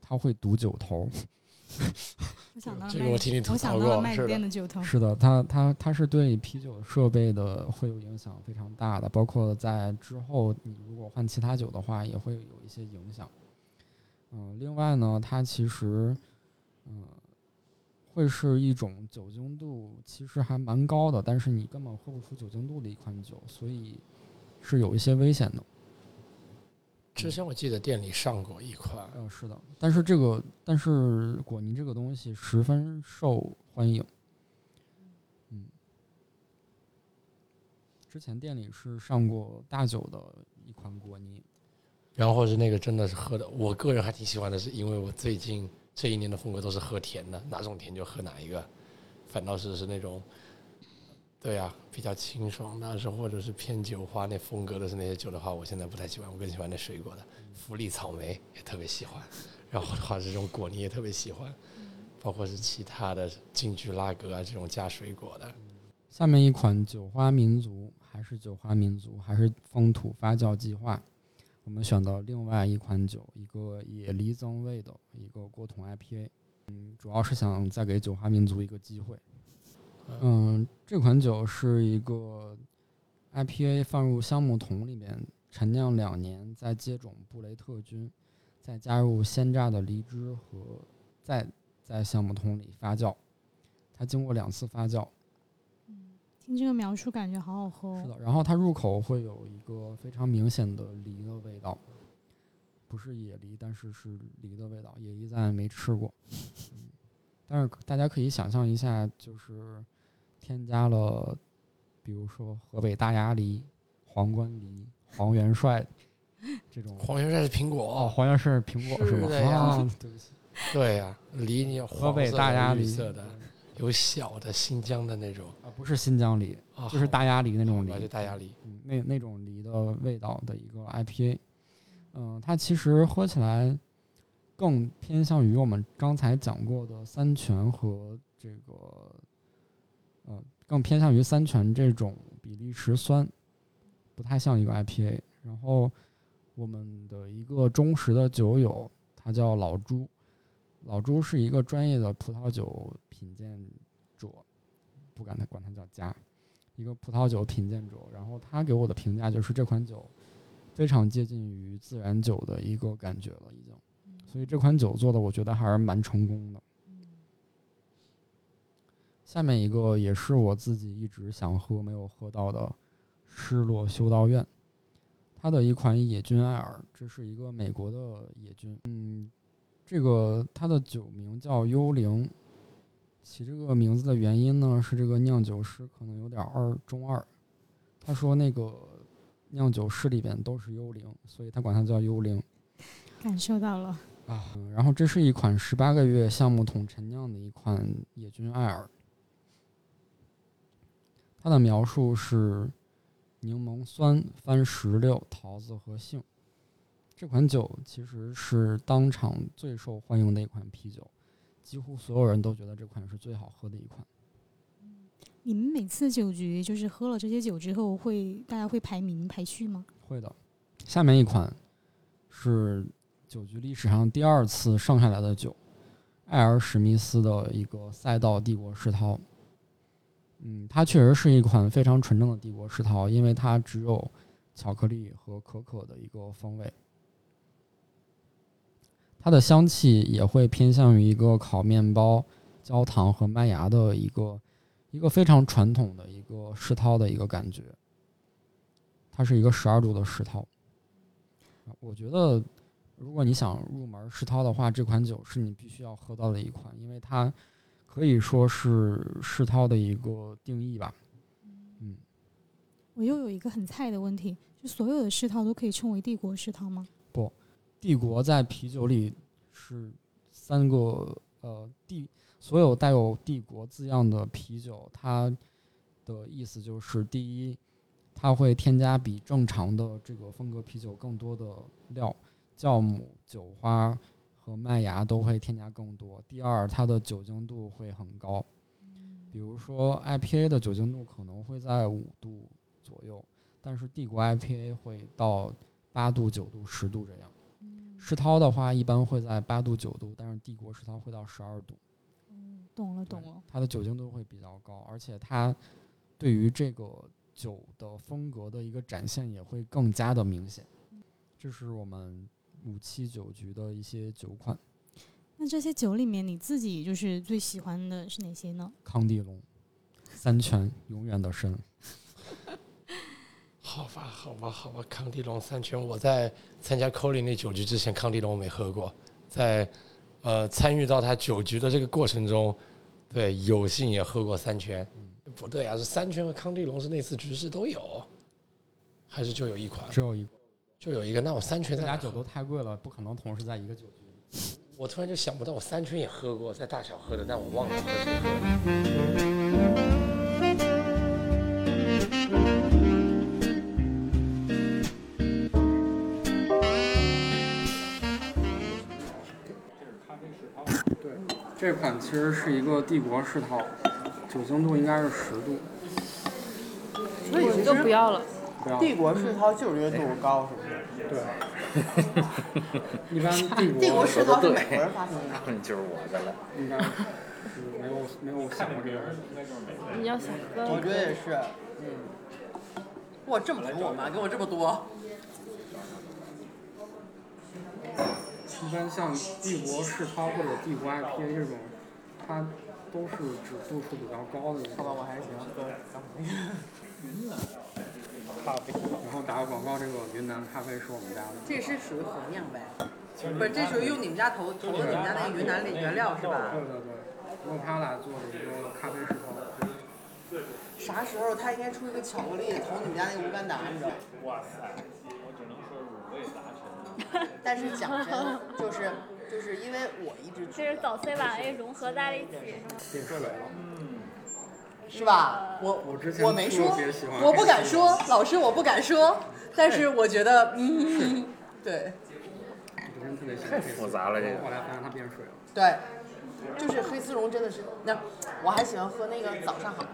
它会堵酒头。[laughs] 我想到这个我听你吐槽过，卖店的酒头是的，它它它是对啤酒设备的会有影响非常大的，包括在之后你如果换其他酒的话，也会有一些影响。嗯，另外呢，它其实嗯会是一种酒精度其实还蛮高的，但是你根本喝不出酒精度的一款酒，所以是有一些危险的。之前我记得店里上过一款，嗯，是的，但是这个，但是果泥这个东西十分受欢迎，嗯，之前店里是上过大酒的一款果泥，然后是那个真的是喝的，我个人还挺喜欢的，是因为我最近这一年的风格都是喝甜的，哪种甜就喝哪一个，反倒是是那种。对啊，比较清爽，但是或者是偏酒花那风格的是那些酒的话，我现在不太喜欢，我更喜欢那水果的，福利草莓也特别喜欢，然后的话这种果泥也特别喜欢，包括是其他的金桔拉格啊这种加水果的。下面一款酒花民族还是酒花民族还是风土发酵计划，我们选到另外一款酒，一个野梨增味的一个过桶 IPA，嗯，主要是想再给酒花民族一个机会。嗯，这款酒是一个 IPA 放入橡木桶里面陈酿两年，再接种布雷特菌，再加入鲜榨的梨汁和再在橡木桶里发酵。它经过两次发酵。嗯，听这个描述感觉好好喝。是的，然后它入口会有一个非常明显的梨的味道，不是野梨，但是是梨的味道。野梨咱也没吃过，嗯，但是大家可以想象一下，就是。添加了，比如说河北大鸭梨、皇冠梨、黄元帅这种。黄元帅是苹果哦，黄元帅是苹果是吗？啊，[laughs] 对不起。对呀，梨你河北大鸭梨色的，有小的新疆的那种啊，不是新疆梨，就是大鸭梨那种梨，就大鸭梨，嗯，那那种梨的味道的一个 IPA。嗯，它其实喝起来更偏向于我们刚才讲过的三全和这个。更偏向于三全这种比利时酸，不太像一个 IPA。然后我们的一个忠实的酒友，他叫老朱，老朱是一个专业的葡萄酒品鉴者，不敢他管他叫家，一个葡萄酒品鉴者。然后他给我的评价就是这款酒非常接近于自然酒的一个感觉了，已经。所以这款酒做的，我觉得还是蛮成功的。下面一个也是我自己一直想喝没有喝到的失落修道院，它的一款野菌艾尔，这是一个美国的野菌。嗯，这个它的酒名叫幽灵，起这个名字的原因呢是这个酿酒师可能有点二中二，他说那个酿酒师里边都是幽灵，所以他管它叫幽灵。感受到了。啊，嗯然后这是一款十八个月橡木桶陈酿的一款野菌艾尔，它的描述是柠檬酸、番石榴、桃子和杏。这款酒其实是当场最受欢迎的一款啤酒，几乎所有人都觉得这款是最好喝的一款。你们每次酒局就是喝了这些酒之后会，大家会排名排序吗？会的。下面一款是酒局历史上第二次剩下来的酒，艾尔史密斯的一个赛道帝国世涛。嗯，它确实是一款非常纯正的帝国世涛，因为它只有巧克力和可可的一个风味。它的香气也会偏向于一个烤面包、焦糖和麦芽的一个一个非常传统的一个世涛的一个感觉。它是一个十二度的世涛。我觉得，如果你想入门世涛的话，这款酒是你必须要喝到的一款，因为它可以说是世涛的一个定义吧。嗯，我又有一个很菜的问题，就所有的世涛都可以称为帝国世涛吗？不帝国在啤酒里是三个呃帝，所有带有帝国字样的啤酒，它的意思就是第一，它会添加比正常的这个风格啤酒更多的料，酵母、酒花和麦芽都会添加更多。第二，它的酒精度会很高，比如说 IPA 的酒精度可能会在五度左右，但是帝国 IPA 会到八度、九度、十度这样。世涛的话，一般会在八度、九度，但是帝国世涛会到十二度。懂了，懂了。它的酒精度会比较高，而且它对于这个酒的风格的一个展现也会更加的明显。这是我们五七酒局的一些酒款，那这些酒里面，你自己就是最喜欢的是哪些呢？康帝龙、三全永远的神。[laughs] 好吧，好吧，好吧，康帝龙三全，我在参加 Colin 那酒局之前，康帝龙我没喝过，在呃参与到他酒局的这个过程中，对，有幸也喝过三全。不对啊，是三全和康帝龙是那次局势都有，还是就有一款？只有一个，就有一个，那我三全在哪喝这俩酒都太贵了，不可能同时在一个酒局。我突然就想不到，我三全也喝过，在大小喝的，但我忘了喝谁喝的。这款其实是一个帝国世涛，酒精度应该是十度。所以我就不要了。不要帝国世涛就是因为度数高，是不是？对。[laughs] 一般帝国帝国世涛是美国人发明的。嗯，[laughs] 就是我的了。应该是没有没有想过这个。你要想喝，我觉得也是，嗯。哇，这么疼我吗？给我这么多。一般像帝国世涛或者帝国 IPA 这种，它都是指度数比较高的一好吧，我还是喜欢喝 [laughs] 咖啡。然后打个广告，这个云南咖啡是我们家的。这是属于红酿呗？不是，这属于用你们家投投的你们家那个云南的原料是吧？对对对，用它来做的一个咖啡石头。啥时候他应该出一个巧克力投你们家那个乌干达，你知道吗？哇塞，我只能说五味杂陈。但是讲真，就是就是因为我一直这是早 C 晚 A 融合在了一起，是。是吧？我我之前我没说我不敢说，老师我不敢说，但是我觉得，嗯，[laughs] 对我之前特别喜欢太复杂了这个后来发现它变水了。对，就是黑丝绒真的是，那我还喜欢喝那个早上好。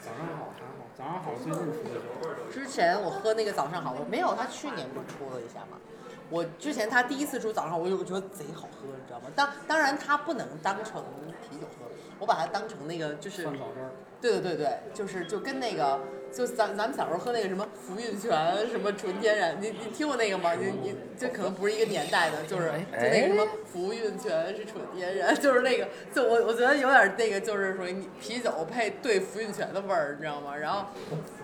早上好还好，早上好最近出的。之前我喝那个早上好，我没有，他去年不是出了一下吗？我之前他第一次出早上好，我就觉得贼好喝，你知道吗？当当然它不能当成啤酒喝，我把它当成那个就是汁。对对对对，就是就跟那个就咱咱们小时候喝那个什么福运泉，什么纯天然，你你听过那个吗？你你这可能不是一个年代的，就是就那个什么福运泉是纯天然，[laughs] 就是那个，就我我觉得有点那个，就是属于你啤酒配兑福运泉的味儿，你知道吗？然后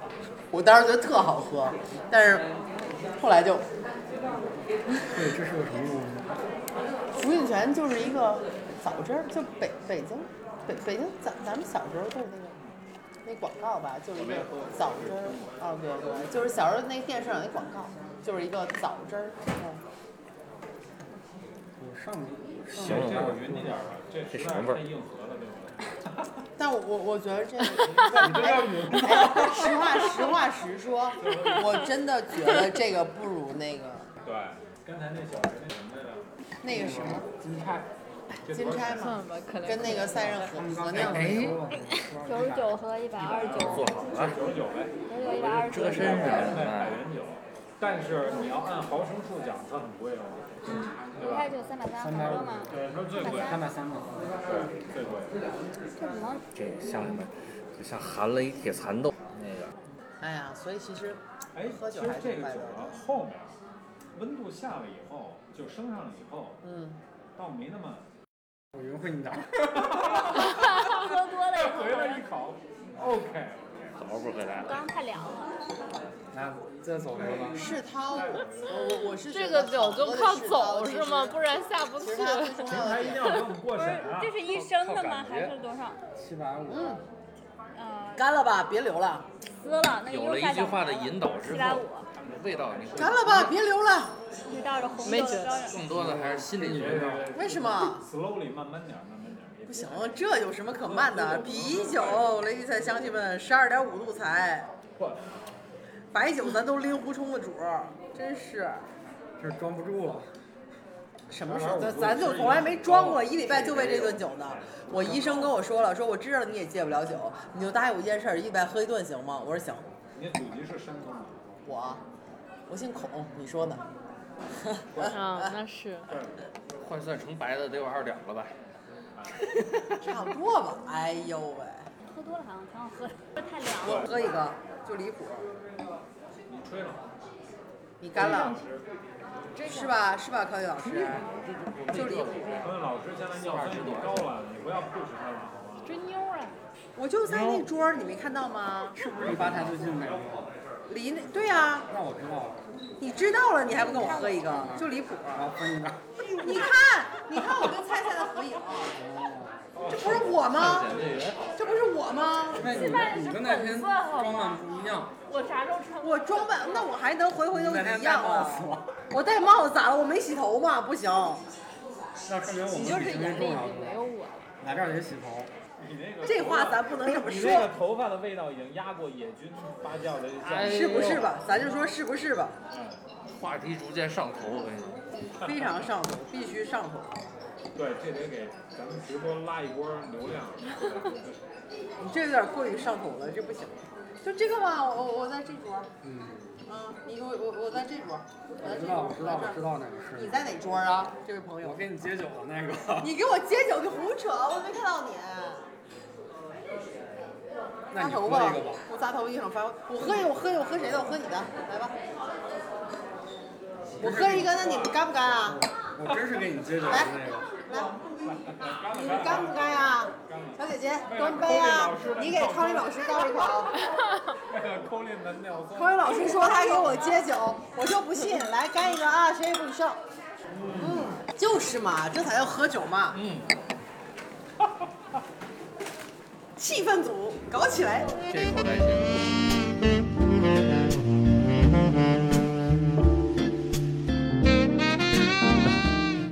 [laughs] 我当时觉得特好喝，但是后来就对，这是个什么东西？福运泉就是一个枣汁儿，就北北京北北京咱咱们小时候就是那个那广告吧，就是一个枣汁儿，哦对对，就是小时候那电视上那广告，就是一个枣汁儿。嗯我上这上这我匀你点儿吧，这实在是太硬核了，对不对？但我我我觉得这实话 [laughs] 实话实说，我真的觉得这个不如那个对，刚才那小人那什么来着？那个什么金钗，金钗嘛，跟那个赛任和和那哎个，九十九和一百二十九，做好了，九十九呗，九十九一百二十九遮。身百人百元酒，但是你要按毫升数讲，它很贵哦，对吧一开？始就三百三，好多嘛，对，说最贵，三百三嘛。对，最贵。这怎么这像什么？就像含了一铁蚕豆那个。哎呀，所以其实哎，喝酒其实这个酒还是快后面温度下了以后，就升上了以后，嗯，倒没那么。我匀会你点儿。喝多了以后回来一口，OK。怎么不回来了。刚刚太凉了。来，再走一个吧。是他，我我我是这个酒就靠走是吗？不然下不去平台一定要给我们过不是审啊，！这是一升的吗？还是多少？七百五。嗯，呃，干了吧，别留了，撕了，那有了一句话的引导之后七百五，，味道你会干了吧，别留了。没觉得酒。更多的还是心理学上。为什么？slowly 慢慢点，慢慢点不行，这有什么可慢的？[laughs] 啤酒，雷迪赛乡亲们，十二点五度才，白酒咱都拎壶冲的主儿，真是。这装不住了。什么时候？咱咱就从来没装过，一礼拜就为这顿酒呢。[laughs] 我医生跟我说了，说我知道你也戒不了酒，你就答应我一件事儿，一礼拜喝一顿行吗？我说行。你祖籍是山东的，我，我姓孔，你说呢？[laughs] 啊，那是。换算成白的得有二两了吧？[laughs] 差不多吧。哎呦喂，喝多了好像挺好喝的，太凉我了。喝一个就离谱，你吹了。你干了，是吧？是吧，康宇老师？就离谱。何老师现在尿酸已经高了，你不要 push 他了，好吗？真妞啊！我就在那桌儿，你没看到吗？是不是离吧台最近那个？离那对呀、那我知道了。你知道了，你还不跟我喝一个，就离谱。然后分一个。你看，你看我跟菜菜的合影，这不是我吗？这不是我吗？那你你跟那天装扮不一样。我啥时候穿？我装扮，那我还能回回都一样啊。我戴帽子咋了？我没洗头吗？不行。那说明我你就是们比谁眼里没有我了。来这儿得洗头。你那个这话咱不能这么你那个说，头发的味道已经压过野菌发酵的哎是不是吧？咱就说是不是吧？话题逐渐上头，我跟你说。非常上头，必须上头。对，这得给咱们直播拉一波流量。你这有点过于上头了，这不行。就这个吧，我我我在这桌，嗯，啊，你我我我在这桌，我在这我知道，桌，我知道，我知道哪个是。你在哪桌啊，这位朋友我？给你接酒的那个。你给我接酒，你胡扯，我没看到你。那你扎头发喝一个吧。，我扎头发一会发，我喝一个，我喝一个，我喝谁的？我喝你的，来吧。我喝一个，那你们干不干啊？我真是给你接酒的来那个。来，你们干不干呀？小姐姐，端杯啊！你给康林老师倒一口。[laughs] 康林老师说他给我接酒，我就不信。来干一个啊，谁也不许剩。嗯，就是嘛，这才叫喝酒嘛。嗯。气氛组搞起来。这口袋行。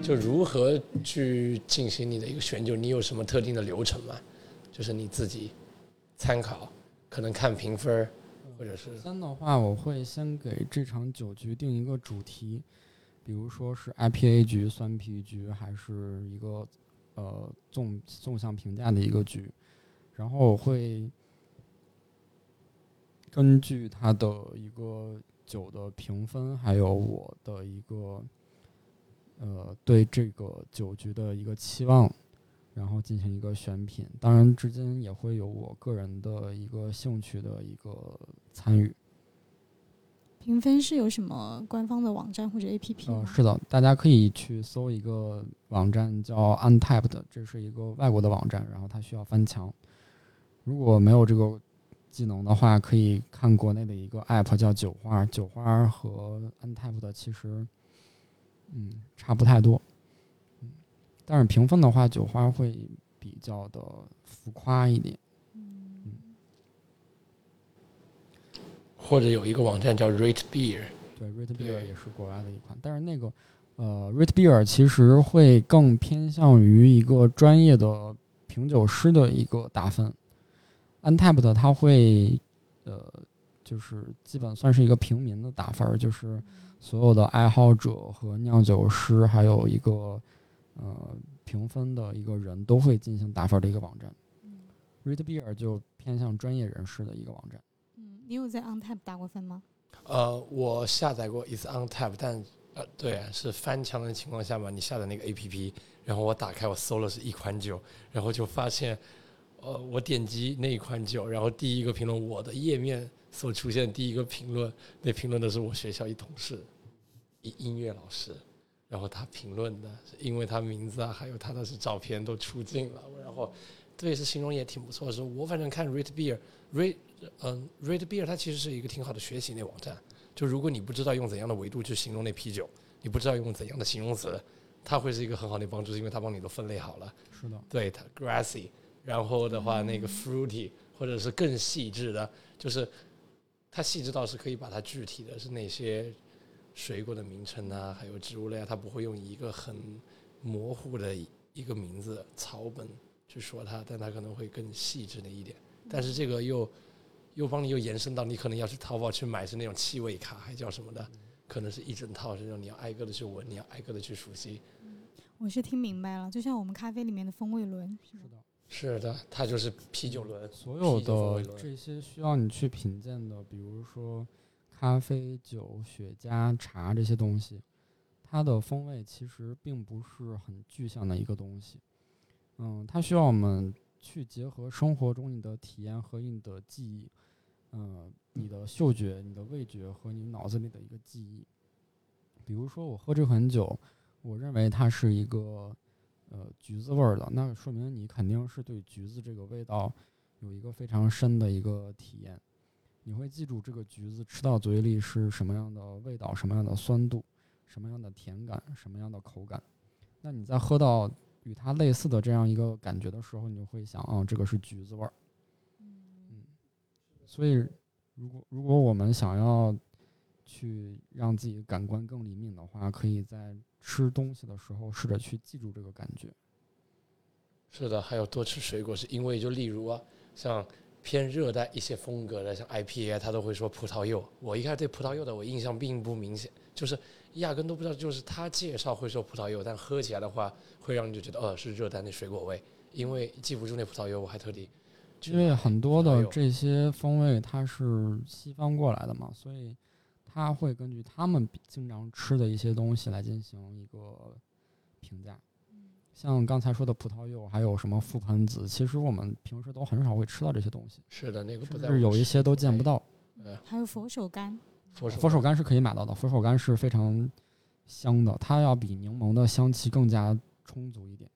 就如何去进行你的一个选酒？你有什么特定的流程吗？就是你自己参考，可能看评分儿，或者是三的话，我会先给这场酒局定一个主题，比如说是 IPA 局、酸啤局，还是一个呃纵纵向评价的一个局，然后我会根据它的一个酒的评分，还有我的一个呃对这个酒局的一个期望，然后进行一个选品。当然，之间也会有我个人的一个兴趣的一个参与。评分是有什么官方的网站或者 APP 呃，吗？是的，大家可以去搜一个网站叫 Untapped，这是一个外国的网站，然后它需要翻墙。如果没有这个技能的话，可以看国内的一个 App 叫酒花，酒花和 Untapped 其实嗯差不太多，嗯，但是评分的话，酒花会比较的浮夸一点。或者有一个网站叫 Rate Beer，对，Rate Beer 也是国外的一款，但是那个呃，Rate Beer 其实会更偏向于一个专业的品酒师的一个打分，Untapped 它会呃，就是基本算是一个平民的打分，就是所有的爱好者和酿酒师，还有一个呃评分的一个人都会进行打分的一个网站。Rate Beer 就偏向专业人士的一个网站。嗯，你有在 OnTap 打过分吗？呃，我下载过一次 OnTap，但呃，对啊，是翻墙的情况下嘛，你下载那个 APP，然后我打开我搜了是一款酒，然后就发现，呃，我点击那一款酒，然后第一个评论我的页面所出现第一个评论，那评论的是我学校一同事，一音乐老师，然后他评论的是因为他名字啊，还有他的是照片都出镜了，然后对是形容也挺不错的，是我反正看 Rate Beer，Rate 嗯，Rate Beer 它其实是一个挺好的学习那网站。就如果你不知道用怎样的维度去形容那啤酒，你不知道用怎样的形容词，它会是一个很好的帮助，是因为它帮你都分类好了。是的，对它 grassy，然后的话那个 fruity，或者是更细致的，就是它细致到是可以把它具体的是那些水果的名称啊，还有植物类啊，它不会用一个很模糊的一个名字草本去说它，但它可能会更细致的一点。但是这个又又帮你又延伸到你可能要去淘宝去买是那种气味卡，还叫什么的，可能是一整套这种你要挨个的去闻，你要挨个的去熟悉。我是听明白了，就像我们咖啡里面的风味轮，是的。是的，它就是啤酒轮，所有的这些需要你去品鉴的，比如说咖啡、酒、雪茄、茶这些东西，它的风味其实并不是很具象的一个东西。嗯，它需要我们去结合生活中你的体验和你的记忆，嗯，你的嗅觉、你的味觉和你脑子里的一个记忆。比如说，我喝这款酒，我认为它是一个呃橘子味儿的，那说明你肯定是对橘子这个味道有一个非常深的一个体验。你会记住这个橘子吃到嘴里是什么样的味道，什么样的酸度，什么样的甜感，什么样的口感。那你在喝到与它类似的这样一个感觉的时候，你就会想，啊，这个是橘子味儿。嗯，所以如果如果我们想要去让自己感官更灵敏的话，可以在吃东西的时候试着去记住这个感觉。是的，还有多吃水果，是因为就例如啊，像偏热带一些风格的，像 IPA，他都会说葡萄柚。我一开始对葡萄柚的我印象并不明显，就是压根都不知道，就是他介绍会说葡萄柚，但喝起来的话，会让你就觉得，呃，是热带那水果味。因为记不住那葡萄柚，我还特地因为很多的这些风味它是西方过来的嘛，所以它会根据他们比经常吃的一些东西来进行一个评价。像刚才说的葡萄柚，还有什么覆盆子，其实我们平时都很少会吃到这些东西，是的，那个不甚在我们至有一些都见不到。还有佛手柑，佛手佛手柑是可以买到的，佛手柑是非常香的，它要比柠檬的香气更加充足一点。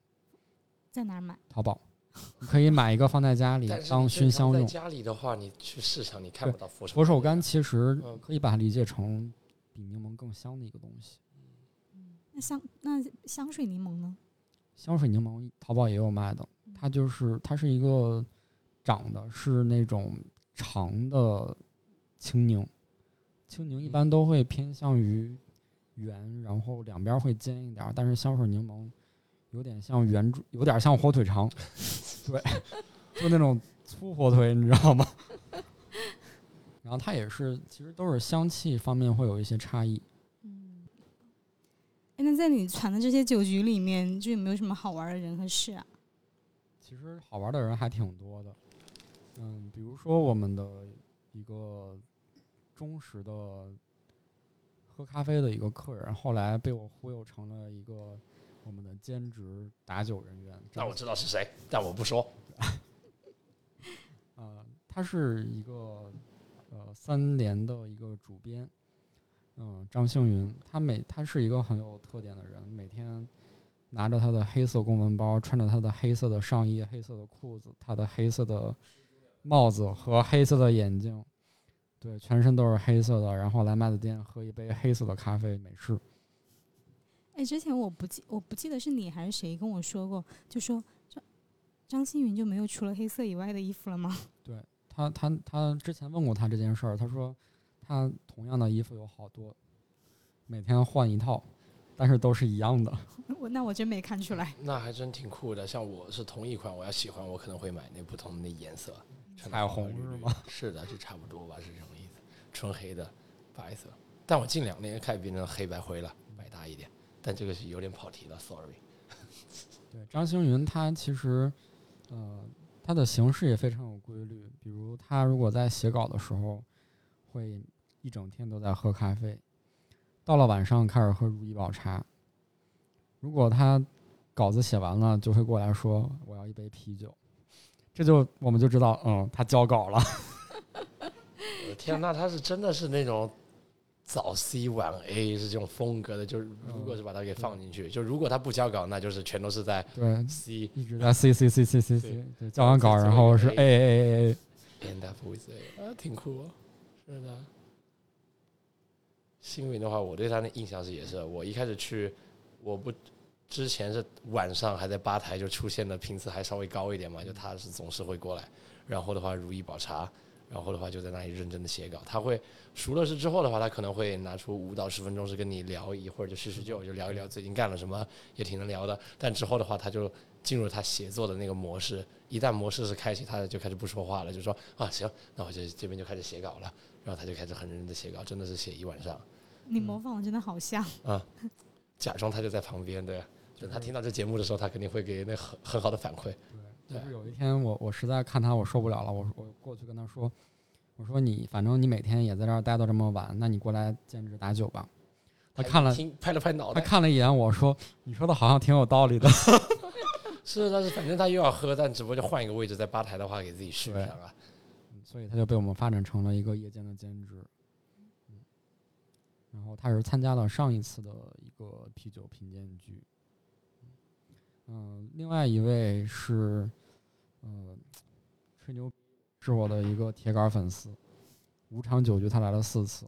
在哪儿买？淘宝，你可以买一个放在家里当熏香用。家里的话，你去市场你看不到佛手佛手柑其实嗯可以把它理解成比柠檬更香的一个东西。那香那香水柠檬呢？香水柠檬淘宝也有卖的，它就是它是一个长的是那种长的青柠，青柠一般都会偏向于圆，然后两边儿会尖一点儿，但是香水柠檬有点像圆柱，有点像火腿肠，[laughs] 对，就那种粗火腿，你知道吗？[laughs] 然后它也是，其实都是香气方面会有一些差异。嗯哎，那在你传的这些酒局里面，就有没有什么好玩的人和事啊？其实好玩的人还挺多的，嗯，比如说我们的一个忠实的喝咖啡的一个客人，后来被我忽悠成了一个我们的兼职打酒人员。那我知道是谁，但我不说。呃，他是一个呃三联的一个主编，嗯、张星云，他每他是一个很有特点的人，每天拿着他的黑色公文包，穿着他的黑色的上衣、黑色的裤子、他的黑色的帽子和黑色的眼镜，对，全身都是黑色的，然后来麦子店喝一杯黑色的咖啡美式。哎，之前我不记我不记得是你还是谁跟我说过，就说张张馨予就没有除了黑色以外的衣服了吗？[laughs] 对他他他之前问过他这件事儿，他说他同样的衣服有好多，每天换一套，但是都是一样的。[laughs] 我那我真没看出来。那还真挺酷的。像我是同一款，我要喜欢，我可能会买那不同的那颜色，彩虹是吗？是的，就差不多吧，是这种意思。纯黑的，白色。但我近两年开始变成黑白灰了，百搭一点。但这个是有点跑题了，sorry。[laughs] 对，张星云他其实，呃，他的形式也非常有规律。比如他如果在写稿的时候，会一整天都在喝咖啡，到了晚上开始喝如意宝茶。如果他稿子写完了，就会过来说我要一杯啤酒，这就我们就知道，嗯，他交稿了。我 [laughs] 的天，那他是真的是那种早 C 晚 A 是这种风格的，就是如果是把它给放进去，就如果他不交稿，那就是全都是在对，C 一直在 C C C C C C，对，交完稿然后是 A A A end up with A，啊，挺酷、哦，是的。星云的话，我对他的印象是也是，我一开始去，我不之前是晚上还在吧台就出现的频次还稍微高一点嘛，就他是总是会过来，然后的话如意宝茶，然后的话就在那里认真的写稿。他会熟了是之后的话，他可能会拿出五到十分钟是跟你聊一会儿就叙叙旧，就聊一聊最近干了什么，也挺能聊的。但之后的话，他就进入他写作的那个模式，一旦模式是开启，他就开始不说话了，就说啊行，那我就这边就开始写稿了，然后他就开始很认真的写稿，真的是写一晚上你模仿的真的好像。啊，假装他就在旁边，对，就他听到这节目的时候，他肯定会给那很很好的反馈。对，就是有一天我我实在看他我受不了了，我我过去跟他说，我说你反正你每天也在这儿待到这么晚，那你过来兼职打酒吧。他看了拍了拍脑袋他，看了一眼我说，你说的好像挺有道理的。[laughs] 是，但是反正他又要喝，但只不过就换一个位置，在吧台的话给自己续上啊。所以他就被我们发展成了一个夜间的兼职。嗯，然后他是参加了上一次的一个啤酒品鉴局。嗯，另外一位是，呃，吹牛是我的一个铁杆粉丝，五场酒局他来了四次。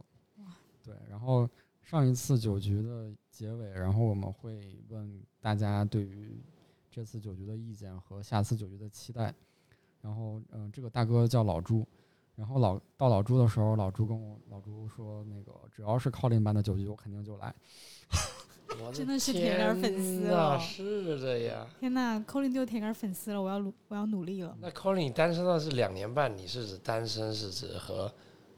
对，然后上一次酒局的结尾，然后我们会问大家对于这次酒局的意见和下次酒局的期待。然后，嗯、这个大哥叫老朱。然后老到老朱的时候，老朱跟我老朱说，那个只要是 Colin 办的酒局，我肯定就来。我真的是铁杆粉丝天哪哦是的呀。天呐，Colin 就有铁杆粉丝了，我要努我要努力了。那 Colin 你单身了是两年半，你是指单身是指和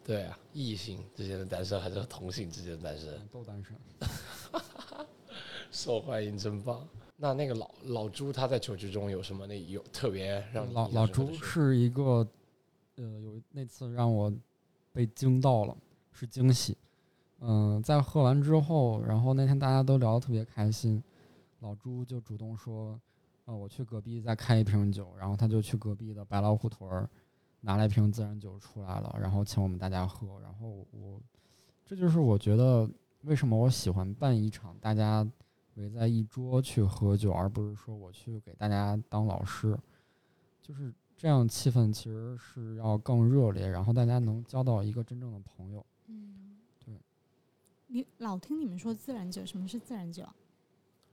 对啊异性之间的单身，还是和同性之间的单身？都单身。[laughs] 受欢迎真棒。那那个老老朱他在酒局中有什么那有特别让老老朱是一个，呃，有那次让我被惊到了，是惊喜。嗯、在喝完之后，然后那天大家都聊得特别开心，老朱就主动说，呃，我去隔壁再开一瓶酒，然后他就去隔壁的白老虎屯儿拿了一瓶自然酒出来了，然后请我们大家喝。然后我，这就是我觉得为什么我喜欢办一场大家围在一桌去喝酒，而不是说我去给大家当老师，就是这样气氛其实是要更热烈，然后大家能交到一个真正的朋友。嗯，你老听你们说自然酒，什么是自然酒啊？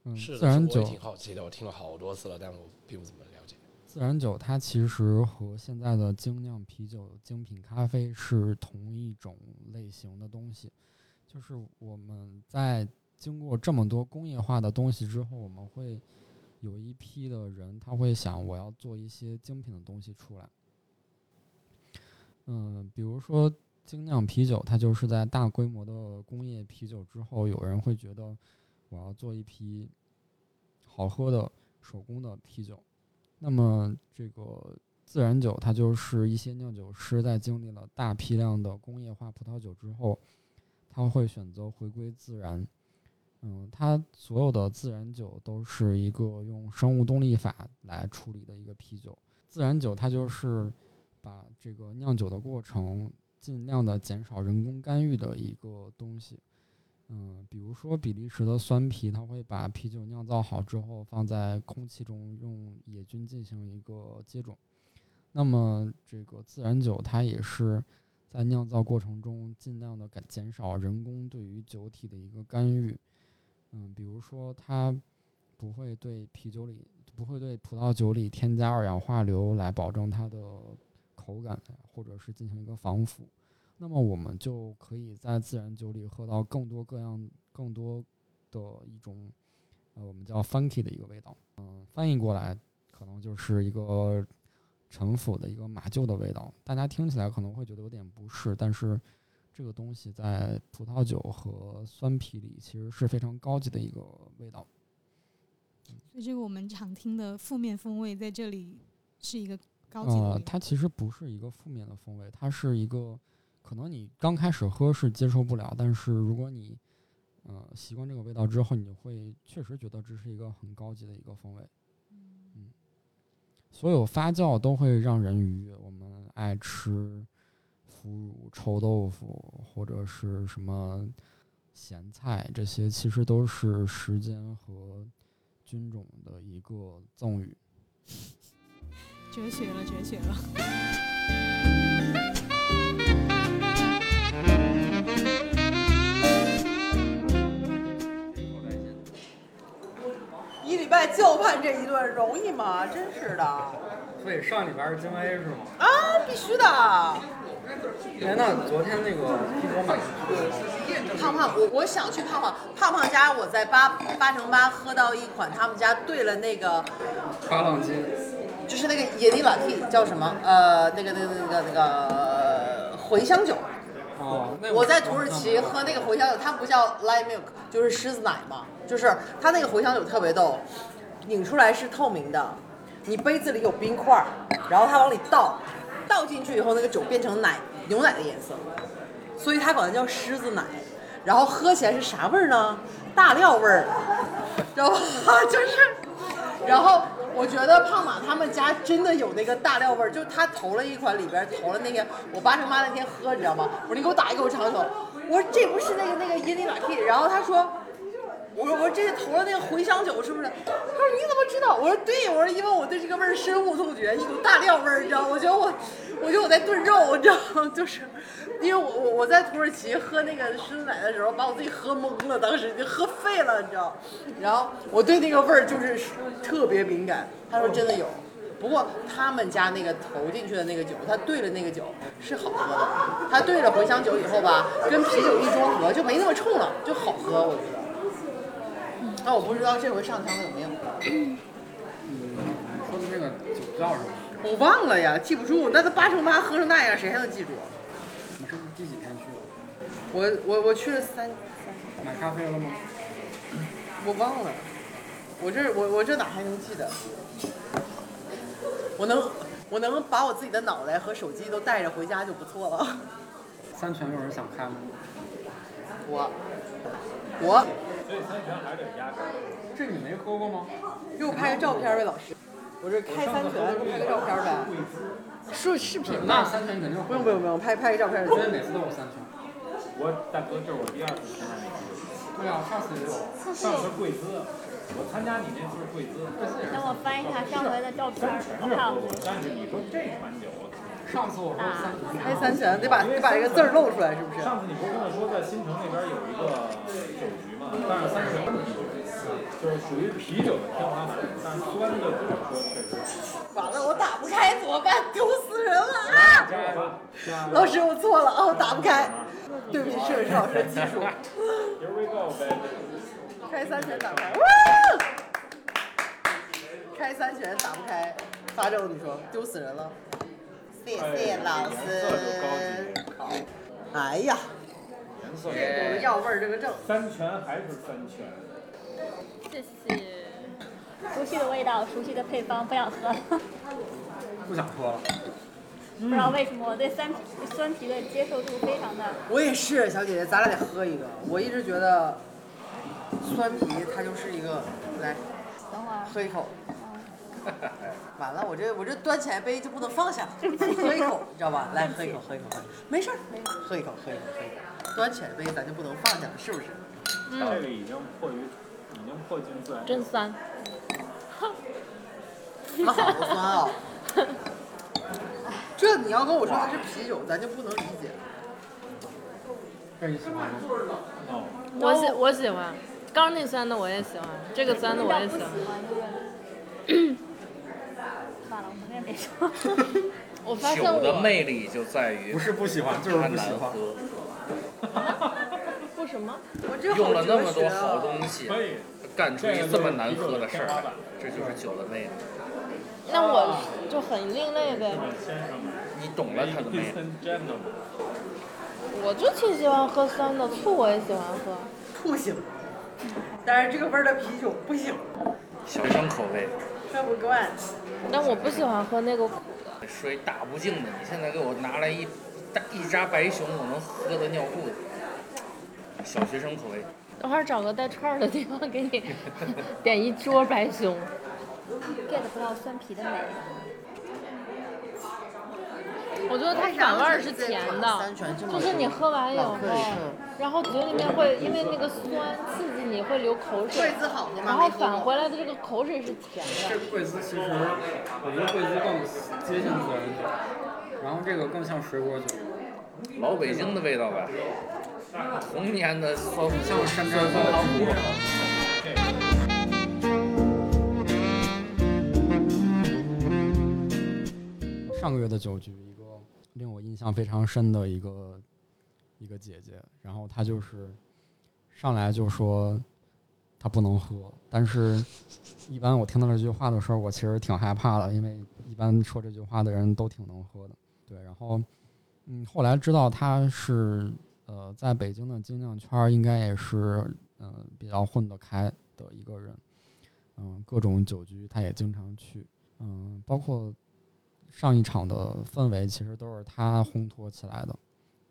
嗯，是的自然酒我挺好奇的，我听了好多次了，但我并不怎么了解。自然酒它其实和现在的精酿啤酒、精品咖啡是同一种类型的东西，就是我们在经过这么多工业化的东西之后，我们会有一批的人，他会想我要做一些精品的东西出来。嗯，比如说精酿啤酒，它就是在大规模的工业啤酒之后，有人会觉得我要做一批好喝的手工的啤酒。那么这个自然酒，它就是一些酿酒师在经历了大批量的工业化葡萄酒之后，他会选择回归自然，嗯，它所有的自然酒都是一个用生物动力法来处理的一个啤酒。自然酒它就是把这个酿酒的过程尽量的减少人工干预的一个东西。嗯，比如说比利时的酸啤，它会把啤酒酿造好之后放在空气中用野菌进行一个接种。那么这个自然酒它也是在酿造过程中尽量的减少人工对于酒体的一个干预。嗯，比如说它不会对啤酒里不会对葡萄酒里添加二氧化硫来保证它的口感，或者是进行一个防腐。那么我们就可以在自然酒里喝到更多各样、更多的一种，呃，我们叫 funky 的一个味道。嗯，翻译过来可能就是一个陈腐的一个马厩的味道。大家听起来可能会觉得有点不适，但是这个东西在葡萄酒和酸啤里其实是非常高级的一个味道。所以这个我们常听的负面风味在这里是一个高级的。呃，它其实不是一个负面的风味，它是一个。可能你刚开始喝是接受不了，但是如果你，呃，习惯这个味道之后，你会确实觉得这是一个很高级的一个风味。嗯，所有发酵都会让人愉悦。我们爱吃腐乳、臭豆腐或者是什么咸菜，这些其实都是时间和菌种的一个赠予。哲学了，绝学了。一礼拜就盼这一顿，容易吗？真是的。所以上礼拜是京 A 是吗？啊，必须的。哎，那昨天那个买胖胖，我我想去胖胖胖胖家，我在八八乘八喝到一款他们家兑了那个八浪金，就是那个野地老 T 叫什么？呃，那个那个那个那个茴香酒。哦，我在土耳其喝那个茴香酒，它不叫 lime milk，就是狮子奶嘛。就是它那个茴香酒特别逗，拧出来是透明的，你杯子里有冰块，然后它往里倒，倒进去以后那个酒变成奶牛奶的颜色，所以它管它叫狮子奶。然后喝起来是啥味儿呢？大料味儿，知道吧？[laughs] 就是，然后我觉得胖马他们家真的有那个大料味儿，就他投了一款里边投了那个我八成八那天喝，你知道吗？我说你给我打一个我尝一口，我说这不是那个那个伊利马蹄，然后他说。我说我说这是投了那个茴香酒是不是？他说你怎么知道？我说对，我说因为我对这个味儿深恶痛绝，一股大料味儿，你知道？我觉得我，我觉得我在炖肉，你知道吗？就是，因为我我我在土耳其喝那个狮子奶的时候，把我自己喝懵了，当时就喝废了，你知道？然后我对那个味儿就是特别敏感。他说真的有，不过他们家那个投进去的那个酒，他兑了那个酒是好喝的。他兑了茴香酒以后吧，跟啤酒一中和就没那么冲了，就好喝，我觉得。那我不知道这回上枪了有没有。嗯，说的那个酒叫什么？我忘了呀，记不住。那都八成八喝成那样，谁还能记住？你是第几天去的？我我我去了三。买咖啡了吗？我忘了。我这我我这哪还能记得？我能我能把我自己的脑袋和手机都带着回家就不错了。三全有人想开吗？我我。所以三全还得压根这你没喝过吗？给我拍个照片呗，老师。我这开三全，给我拍个照片呗。说视频那三全肯定。不用不用不用，拍拍个照片。我每次都有三全。我大哥，这是我第二次参加那个。对啊，上次也有。上次贵资，我参加你那次是贵资。等我翻一下上回的照片。但是你说这款酒。上次我说三开三全，得把得把这个字儿露出来，是不是？上次你不是跟我说在新城那边有一个酒局吗？但是三全就是属于啤酒的天花板，但是酸的怎么说确实。完了，我打不开怎么办？丢死人了啊！老师，我错了啊，我打不开。对不起，摄影师老师技术。Here we go, baby。开三拳打不开。开三拳打不开，发咒你说丢死人了。谢谢老师。哎呀，这个药味儿这个正。三全还是三全。谢谢。熟悉的味道，熟悉的配方，不想喝了。不想喝了。不知道为什么我对酸酸啤的接受度非常的。我也是，小姐姐，咱俩得喝一个。我一直觉得酸啤它就是一个，来等会儿，喝一口。[laughs] 完了，我这我这端起来杯就不能放下，喝一口，你知道吧？来喝一口，喝一口，喝一口，没事儿，没事儿，喝一口，喝一口，喝一口。端起来杯咱就不能放下了，是不是？这个已经迫于已经迫近自然。真酸。它好多酸啊！这你要跟我说它是啤酒，咱就不能理解。这你喜欢吗？哦，我喜我喜欢，刚那酸的我也喜欢，这个酸的我也喜欢。算了，我们也没说。[laughs] 我发现酒的魅力就在于不是不喜欢，就是它不喜欢。[laughs] 不什么？我这用了那么多好东西，干出一这么难喝的事儿来这就是酒的魅力。那我就很另类呗，先生，你懂了他的魅力。我就挺喜欢喝酸的，醋我也喜欢喝。醋行，但是这个味儿的啤酒不行，小学生口味，喝不惯。但我不喜欢喝那个苦的。水大不敬的，你现在给我拿来一大一扎白熊，我能喝的尿裤子。小学生口味，等会儿找个带串儿的地方给你 [laughs] 点一桌白熊。get 不到酸啤的美。我觉得它反味儿是甜的，就是你喝完以后，然后嘴里面会因为那个酸刺激你会流口水，然后返回来的这个口水是甜的。这贵滋其实，我觉得贵滋更接近自然酒，然后这个更像水果酒，老北京的味道呗。童年的酸像山楂酸汤壶。上个月的酒局，一个令我印象非常深的一个一个姐姐，然后她就是上来就说她不能喝，但是一般我听到这句话的时候，我其实挺害怕的，因为一般说这句话的人都挺能喝的，对，然后嗯，后来知道他是呃在北京的精酿圈儿应该也是嗯、比较混得开的一个人，嗯，各种酒局他也经常去，嗯，包括。上一场的氛围其实都是他烘托起来的，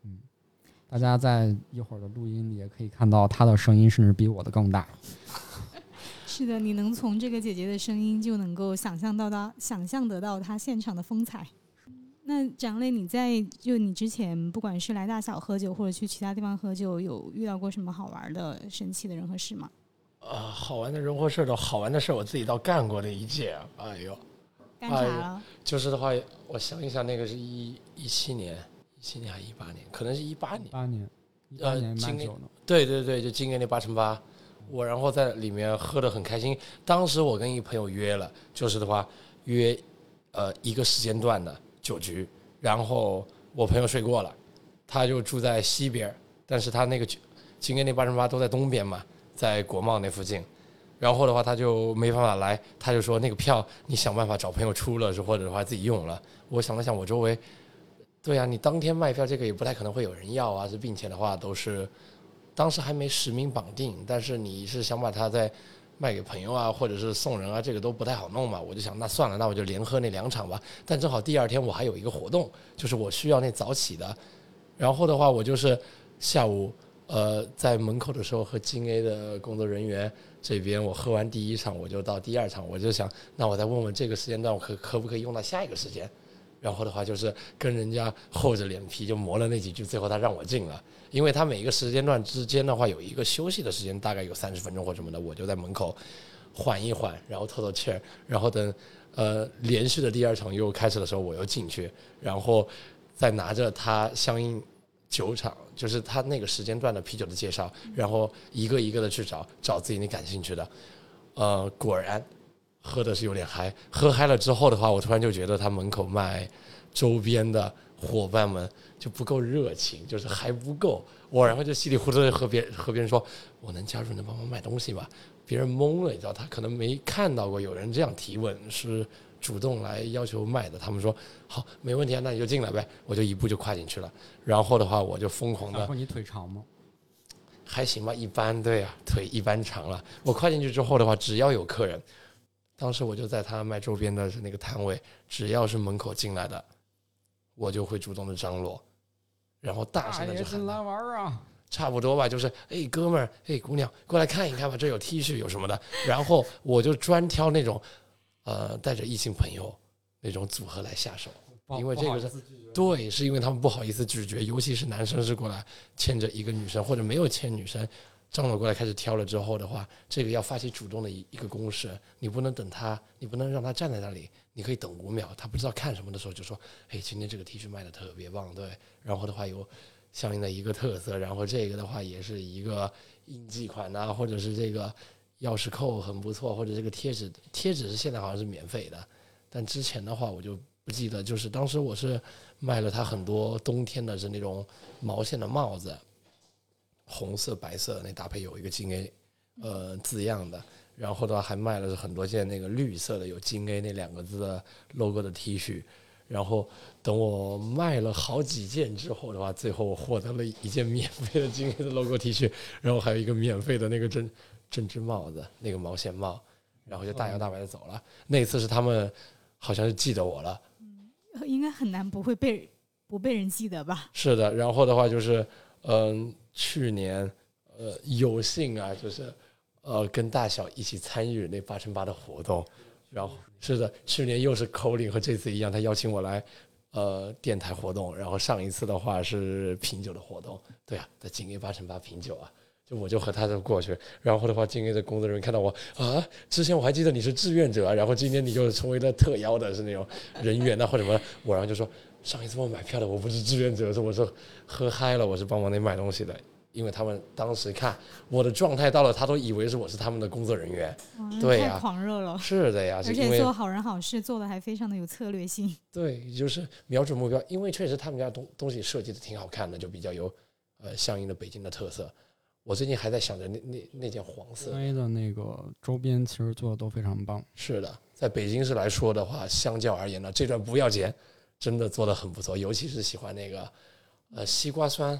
嗯，大家在一会儿的录音里也可以看到他的声音甚至比我的更大。[laughs] 是的，你能从这个姐姐的声音就能够想象到她，想象得到她现场的风采。那蒋磊，你在就你之前不管是来大小喝酒，或者去其他地方喝酒，有遇到过什么好玩的、神奇的人和事吗？啊，好玩的人或事的好玩的事，我自己倒干过的一届啊，哎呦。干啥了？就是的话，我想一想，那个是一一七年，一七年还是一八年？可能是一八年。八年，一八年卖酒呢。对对对，就今年那八乘八，我然后在里面喝的很开心。当时我跟一朋友约了，就是的话约呃一个时间段的酒局，然后我朋友睡过了，他就住在西边，但是他那个今年那八乘八都在东边嘛，在国贸那附近。然后的话，他就没办法来，他就说那个票你想办法找朋友出了，或者的话自己用了。我想了想，我周围，对啊，你当天卖票这个也不太可能会有人要啊，这并且的话都是，当时还没实名绑定，但是你是想把它在卖给朋友啊，或者是送人啊，这个都不太好弄嘛。我就想那算了，那我就连喝那两场吧。但正好第二天我还有一个活动，就是我需要那早起的，然后的话我就是下午。呃，在门口的时候和金 A 的工作人员这边，我喝完第一场，我就到第二场，我就想，那我再问问这个时间段，我可可不可以用到下一个时间？然后的话，就是跟人家厚着脸皮就磨了那几句，最后他让我进了，因为他每一个时间段之间的话有一个休息的时间，大概有三十分钟或什么的，我就在门口缓一缓，然后透透气儿，然后等呃连续的第二场又开始的时候，我又进去，然后再拿着他相应。酒厂就是他那个时间段的啤酒的介绍，然后一个一个的去找找自己你感兴趣的，呃，果然喝的是有点嗨。喝嗨了之后的话，我突然就觉得他门口卖周边的伙伴们就不够热情，就是还不够。我然后就稀里糊涂的和别和别人说，我能加入，能帮忙卖东西吗？别人懵了，你知道，他可能没看到过有人这样提问是。主动来要求卖的，他们说好，没问题啊，那你就进来呗，我就一步就跨进去了。然后的话，我就疯狂的。你腿长吗？还行吧，一般。对啊，腿一般长了。我跨进去之后的话，只要有客人，当时我就在他卖周边的那个摊位，只要是门口进来的，我就会主动的张罗，然后大声的就喊来玩啊！差不多吧，就是哎哥们儿，哎姑娘，过来看一看吧，这有 T 恤有什么的。然后我就专挑那种，呃，带着异性朋友那种组合来下手，因为这个是对，是因为他们不好意思拒绝，尤其是男生是过来牵着一个女生或者没有牵女生。张罗过来开始挑了之后的话，这个要发起主动的一一个攻势，你不能等他，你不能让他站在那里，你可以等五秒，他不知道看什么的时候就说，哎，今天这个 T 恤卖的特别棒，对，然后的话有相应的一个特色，然后这个的话也是一个应季款呐，或者是这个钥匙扣很不错，或者这个贴纸，贴纸是现在好像是免费的，但之前的话我就不记得，就是当时我是卖了他很多冬天的是那种毛线的帽子。红色、白色那搭配有一个金 A，呃字样的，然后的话还卖了很多件那个绿色的有金 A 那两个字的 logo 的 T 恤，然后等我卖了好几件之后的话，最后我获得了一件免费的金 A 的 logo T 恤，然后还有一个免费的那个针针织帽子，那个毛线帽，然后就大摇大摆的走了。那次是他们好像是记得我了，嗯，应该很难不会被不被人记得吧？是的，然后的话就是嗯。去年，呃，有幸啊，就是，呃，跟大小一起参与那八乘八的活动，然后是的，去年又是口令和这次一样，他邀请我来，呃，电台活动，然后上一次的话是品酒的活动，对啊，在金 A 八乘八品酒啊，就我就和他就过去，然后的话，金 A 的工作人员看到我啊，之前我还记得你是志愿者，然后今天你就成为了特邀的是那种人员呐或者什么，我然后就说。上一次我买票的我不是志愿者，是我是喝嗨了，我是帮忙那买东西的。因为他们当时看我的状态到了，他都以为是我是他们的工作人员。对呀，太狂热了。是的呀，而且做好人好事做的还非常的有策略性。[laughs] 对，就是瞄准目标，因为确实他们家东东西设计的挺好看的，就比较有呃相应的北京的特色。我最近还在想着那那那件黄色 A 的那个周边，其实做的都非常棒。是的，在北京市来说的话，相较而言呢，这段不要剪。真的做的很不错，尤其是喜欢那个，呃，西瓜酸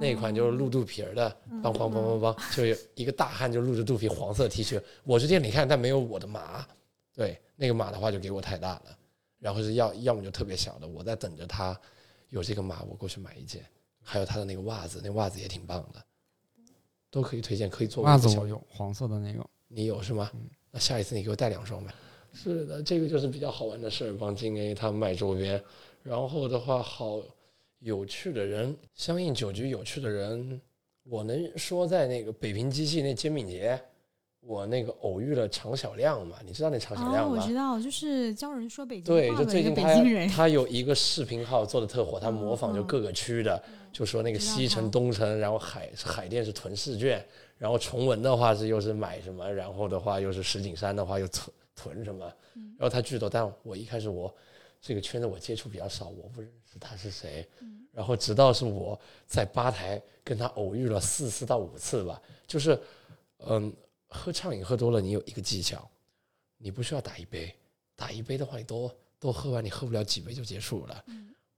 那一款，就是露肚皮儿的，梆梆梆梆梆，就有一个大汉就露着肚皮，黄色 T 恤。我是店里看，但没有我的码，对，那个码的话就给我太大了，然后是要要么就特别小的，我在等着他有这个码，我过去买一件。还有他的那个袜子，那袜子也挺棒的，都可以推荐，可以做袜子我有黄色的那个，你有是吗？那下一次你给我带两双呗。是的，这个就是比较好玩的事儿，帮金 A 他们卖周边。然后的话，好有趣的人，相应酒局有趣的人，我能说在那个北平机器那煎饼节，我那个偶遇了常小亮嘛？你知道那常小亮吗？我知道，就是教人说北京对，就最近他人。他有一个视频号做的特火，他模仿就各个区的，就说那个西城、东城，然后海海淀是囤试卷，然后崇文的话是又是买什么，然后的话又是石景山的话又囤。囤什么？然后他巨多，但我一开始我这个圈子我接触比较少，我不认识他是谁。然后直到是我在吧台跟他偶遇了四次到五次吧，就是嗯，喝畅饮喝多了，你有一个技巧，你不需要打一杯，打一杯的话你多多喝完，你喝不了几杯就结束了。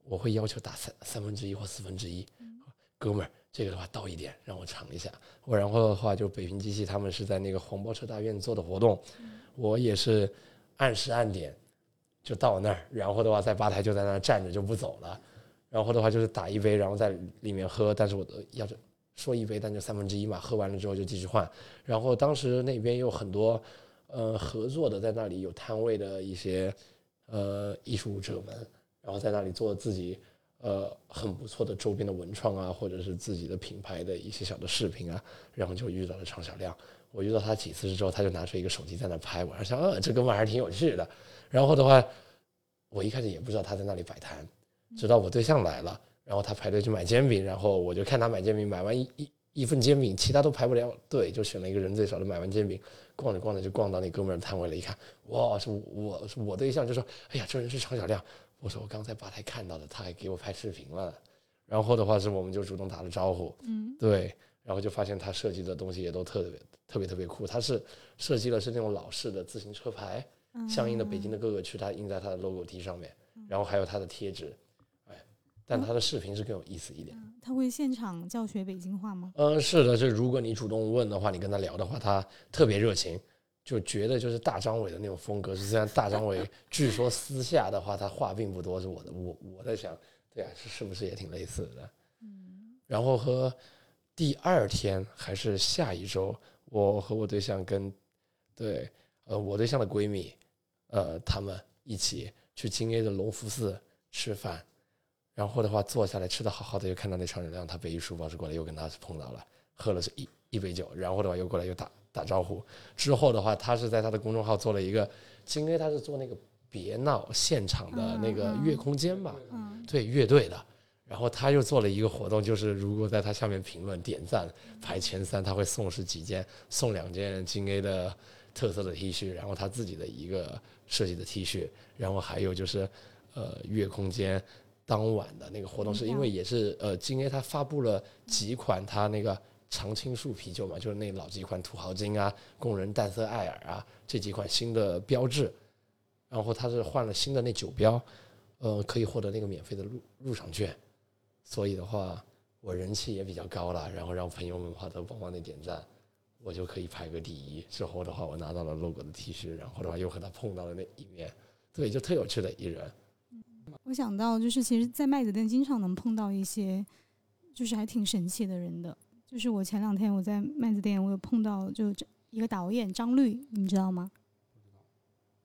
我会要求打三三分之一或四分之一。哥们儿，这个的话倒一点，让我尝一下。我然后的话就北平机器他们是在那个黄包车大院做的活动。我也是按时按点就到那儿，然后的话在吧台就在那站着就不走了，然后的话就是打一杯，然后在里面喝，但是我要说一杯，但就三分之一嘛，喝完了之后就继续换。然后当时那边有很多呃合作的，在那里有摊位的一些呃艺术者们，然后在那里做自己呃很不错的周边的文创啊，或者是自己的品牌的一些小的视频啊，然后就遇到了常小亮。我遇到他几次之后，他就拿出一个手机在那拍我，想，呃，这哥们还是挺有趣的。然后的话，我一开始也不知道他在那里摆摊，直到我对象来了，然后他排队去买煎饼，然后我就看他买煎饼，买完一一一份煎饼，其他都排不了队，就选了一个人最少的，买完煎饼，逛着逛着就逛到那哥们儿摊位了，一看，哇，是我是我对象就说，哎呀，这人是常小亮。我说我刚才吧台看到的，他还给我拍视频了。然后的话是我们就主动打了招呼，嗯，对。然后就发现他设计的东西也都特别特别特别酷，他是设计的是那种老式的自行车牌，相应的北京的各个区，他印在他的 logo T 上面，然后还有他的贴纸，哎，但他的视频是更有意思一点。他会现场教学北京话吗？嗯，是的，是如果你主动问的话，你跟他聊的话，他特别热情，就觉得就是大张伟的那种风格。实际上，大张伟 [laughs] 据说私下的话，他话并不多，是我的，我我在想，对啊，是是不是也挺类似的？嗯，然后和。第二天还是下一周，我和我对象跟对呃我对象的闺蜜，呃他们一起去京 A 的隆福寺吃饭，然后的话坐下来吃的好好的，又看到那常人亮，他背一书包就过来又跟他碰到了，喝了是一一杯酒，然后的话又过来又打打招呼。之后的话，他是在他的公众号做了一个京 A，他是做那个别闹现场的那个乐空间吧，对乐队的。然后他又做了一个活动，就是如果在他下面评论点赞排前三，他会送是几件，送两件京 A 的特色的 T 恤，然后他自己的一个设计的 T 恤，然后还有就是呃月空间当晚的那个活动，是因为也是呃京 A 他发布了几款他那个常青树啤酒嘛，就是那老几款土豪金啊、工人淡色艾尔啊这几款新的标志，然后他是换了新的那酒标，呃可以获得那个免费的入入场券。所以的话，我人气也比较高了，然后让朋友们的话都帮忙那点赞，我就可以排个第一。之后的话，我拿到了 logo 的 T 恤，然后的话又和他碰到了那一面，对，就特有趣的一人。我想到就是，其实，在麦子店经常能碰到一些，就是还挺神奇的人的。就是我前两天我在麦子店，我有碰到就一个导演张律，你知道吗？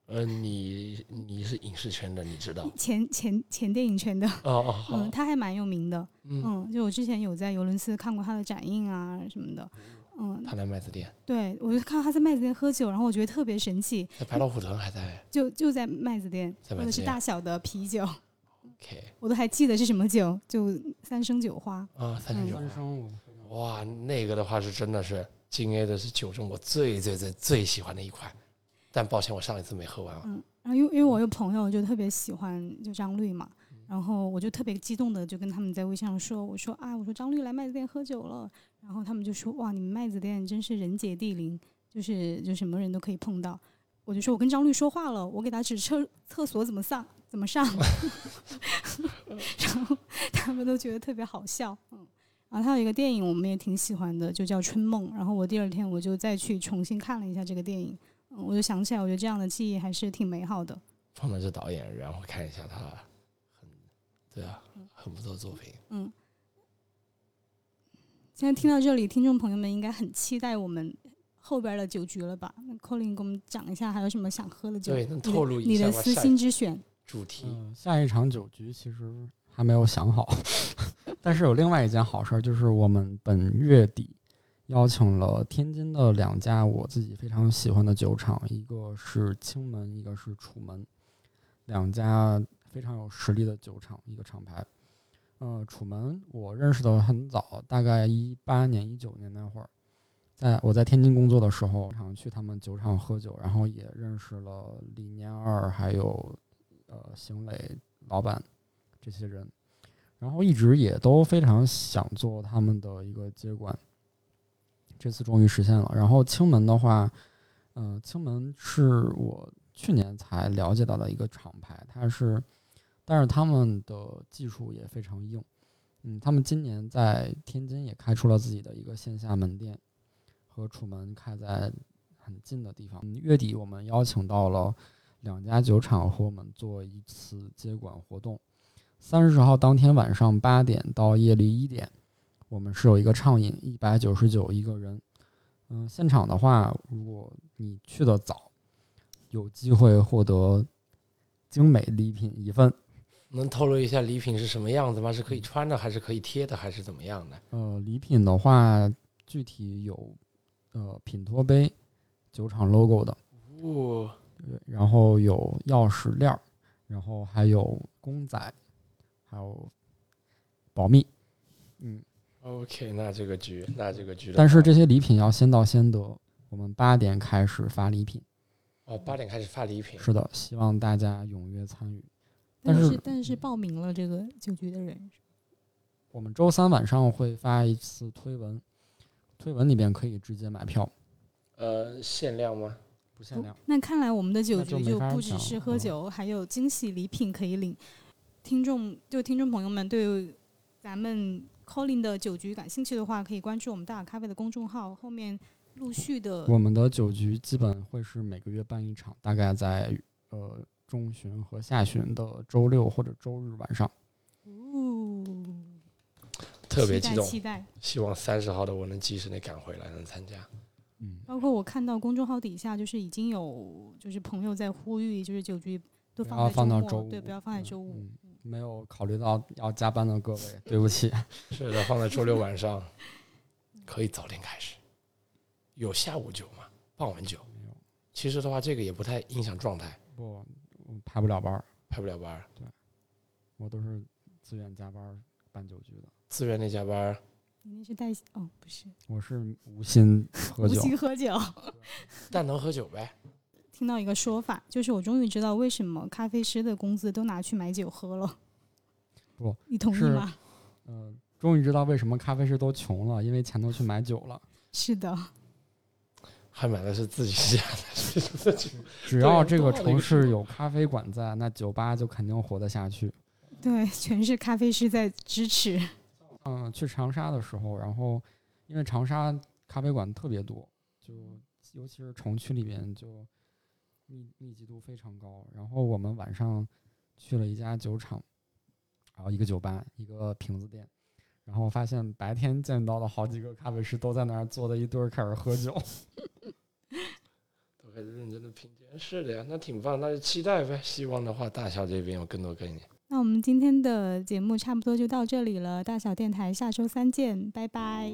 呃，你你是影视圈的，你知道？前前前电影圈的哦哦，[laughs] 嗯，他还蛮有名的，嗯，就我之前有在尤伦斯看过他的展映啊什么的，嗯。他在麦子店。对，我就看到他在麦子店喝酒，然后我觉得特别神奇。在白老虎城还在？就就在麦子店，喝的是大小的啤酒。OK。我都还记得是什么酒，就三生酒花。啊，三生酒花。哇，那个的话是真的是金 A 的是酒中我最最最最喜欢的一款。但抱歉，我上一次没喝完。嗯，然后因为因为我有朋友就特别喜欢就张律嘛，然后我就特别激动的就跟他们在微信上说，我说啊，我说张律来麦子店喝酒了，然后他们就说哇，你们麦子店真是人杰地灵，就是就什么人都可以碰到。我就说我跟张律说话了，我给他指厕厕所怎么上怎么上，[laughs] 然后他们都觉得特别好笑。嗯，然后他有一个电影我们也挺喜欢的，就叫《春梦》，然后我第二天我就再去重新看了一下这个电影。我就想起来，我觉得这样的记忆还是挺美好的。放的是导演，然后看一下他，很，对啊，很不错的作品。嗯。现在听到这里，听众朋友们应该很期待我们后边的酒局了吧？那 Colin 给我们讲一下，还有什么想喝的酒？对，能透露一下你的私心之选。主题。下一场酒局其实还没有想好，[laughs] 但是有另外一件好事，就是我们本月底。邀请了天津的两家我自己非常喜欢的酒厂，一个是青门，一个是楚门，两家非常有实力的酒厂，一个厂牌。呃，楚门我认识的很早，大概一八年、一九年那会儿，在我在天津工作的时候，常去他们酒厂喝酒，然后也认识了李年二，还有呃邢磊老板这些人，然后一直也都非常想做他们的一个接管。这次终于实现了。然后青门的话，嗯，青门是我去年才了解到的一个厂牌，它是，但是他们的技术也非常硬。嗯，他们今年在天津也开出了自己的一个线下门店，和楚门开在很近的地方。月底我们邀请到了两家酒厂和我们做一次接管活动，三十号当天晚上八点到夜里一点。我们是有一个畅饮，一百九十九一个人。嗯，现场的话，如果你去的早，有机会获得精美礼品一份。能透露一下礼品是什么样子吗？是可以穿的，还是可以贴的，还是怎么样的？呃，礼品的话，具体有呃品托杯，酒厂 logo 的。哦。对，然后有钥匙链儿，然后还有公仔，还有保密。嗯。OK，那这个局，那这个局，但是这些礼品要先到先得。我们八点开始发礼品。哦，八点开始发礼品。是的，希望大家踊跃参与。但是，但是报名了这个酒局的人，我们周三晚上会发一次推文，推文里边可以直接买票。呃，限量吗？不限量。那看来我们的酒局就不只是喝酒，还有惊喜礼品可以领。听众就听众朋友们对咱们。Colin 的酒局感兴趣的话，可以关注我们大咖啡的公众号。后面陆续的，我们的酒局基本会是每个月办一场，大概在呃中旬和下旬的周六或者周日晚上。哦，特别激动，期待。希望三十号的我能及时的赶回来，能参加。嗯，包括我看到公众号底下就是已经有就是朋友在呼吁，就是酒局都放在周末，对，不要放在周五。没有考虑到要加班的各位，对不起。[laughs] 是的，放在周六晚上，可以早点开始。有下午酒吗？傍晚酒没有。其实的话，这个也不太影响状态。不，排不了班儿排不了班儿对，我都是自愿加班办酒局的。自愿的加班你那是带哦，不是。我是无心喝酒。无心喝酒。[laughs] 但能喝酒呗。听到一个说法，就是我终于知道为什么咖啡师的工资都拿去买酒喝了。不，你同意吗？嗯，终于知道为什么咖啡师都穷了，因为钱都去买酒了。是的。还买的是自己家的酒。只要这个城市有咖啡馆在，那酒吧就肯定活得下去。对，全是咖啡师在支持。嗯，去长沙的时候，然后因为长沙咖啡馆特别多，就尤其是城区里面就。密密集度非常高，然后我们晚上去了一家酒厂，然后一个酒吧，一个瓶子店，然后发现白天见到的好几个咖啡师都在那儿坐在一堆儿开始喝酒，[laughs] 都开始认真的品鉴。是的呀，那挺棒，那就期待呗。希望的话，大小这边有更多概念。那我们今天的节目差不多就到这里了，大小电台下周三见，拜拜。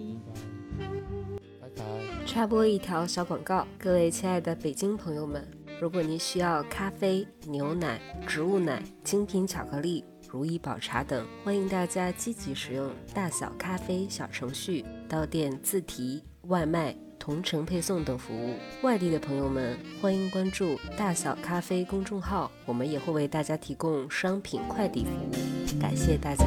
拜拜。插播一条小广告，各位亲爱的北京朋友们。如果您需要咖啡、牛奶、植物奶、精品巧克力、如意宝茶等，欢迎大家积极使用大小咖啡小程序到店自提、外卖、同城配送等服务。外地的朋友们，欢迎关注大小咖啡公众号，我们也会为大家提供商品快递服务。感谢大家。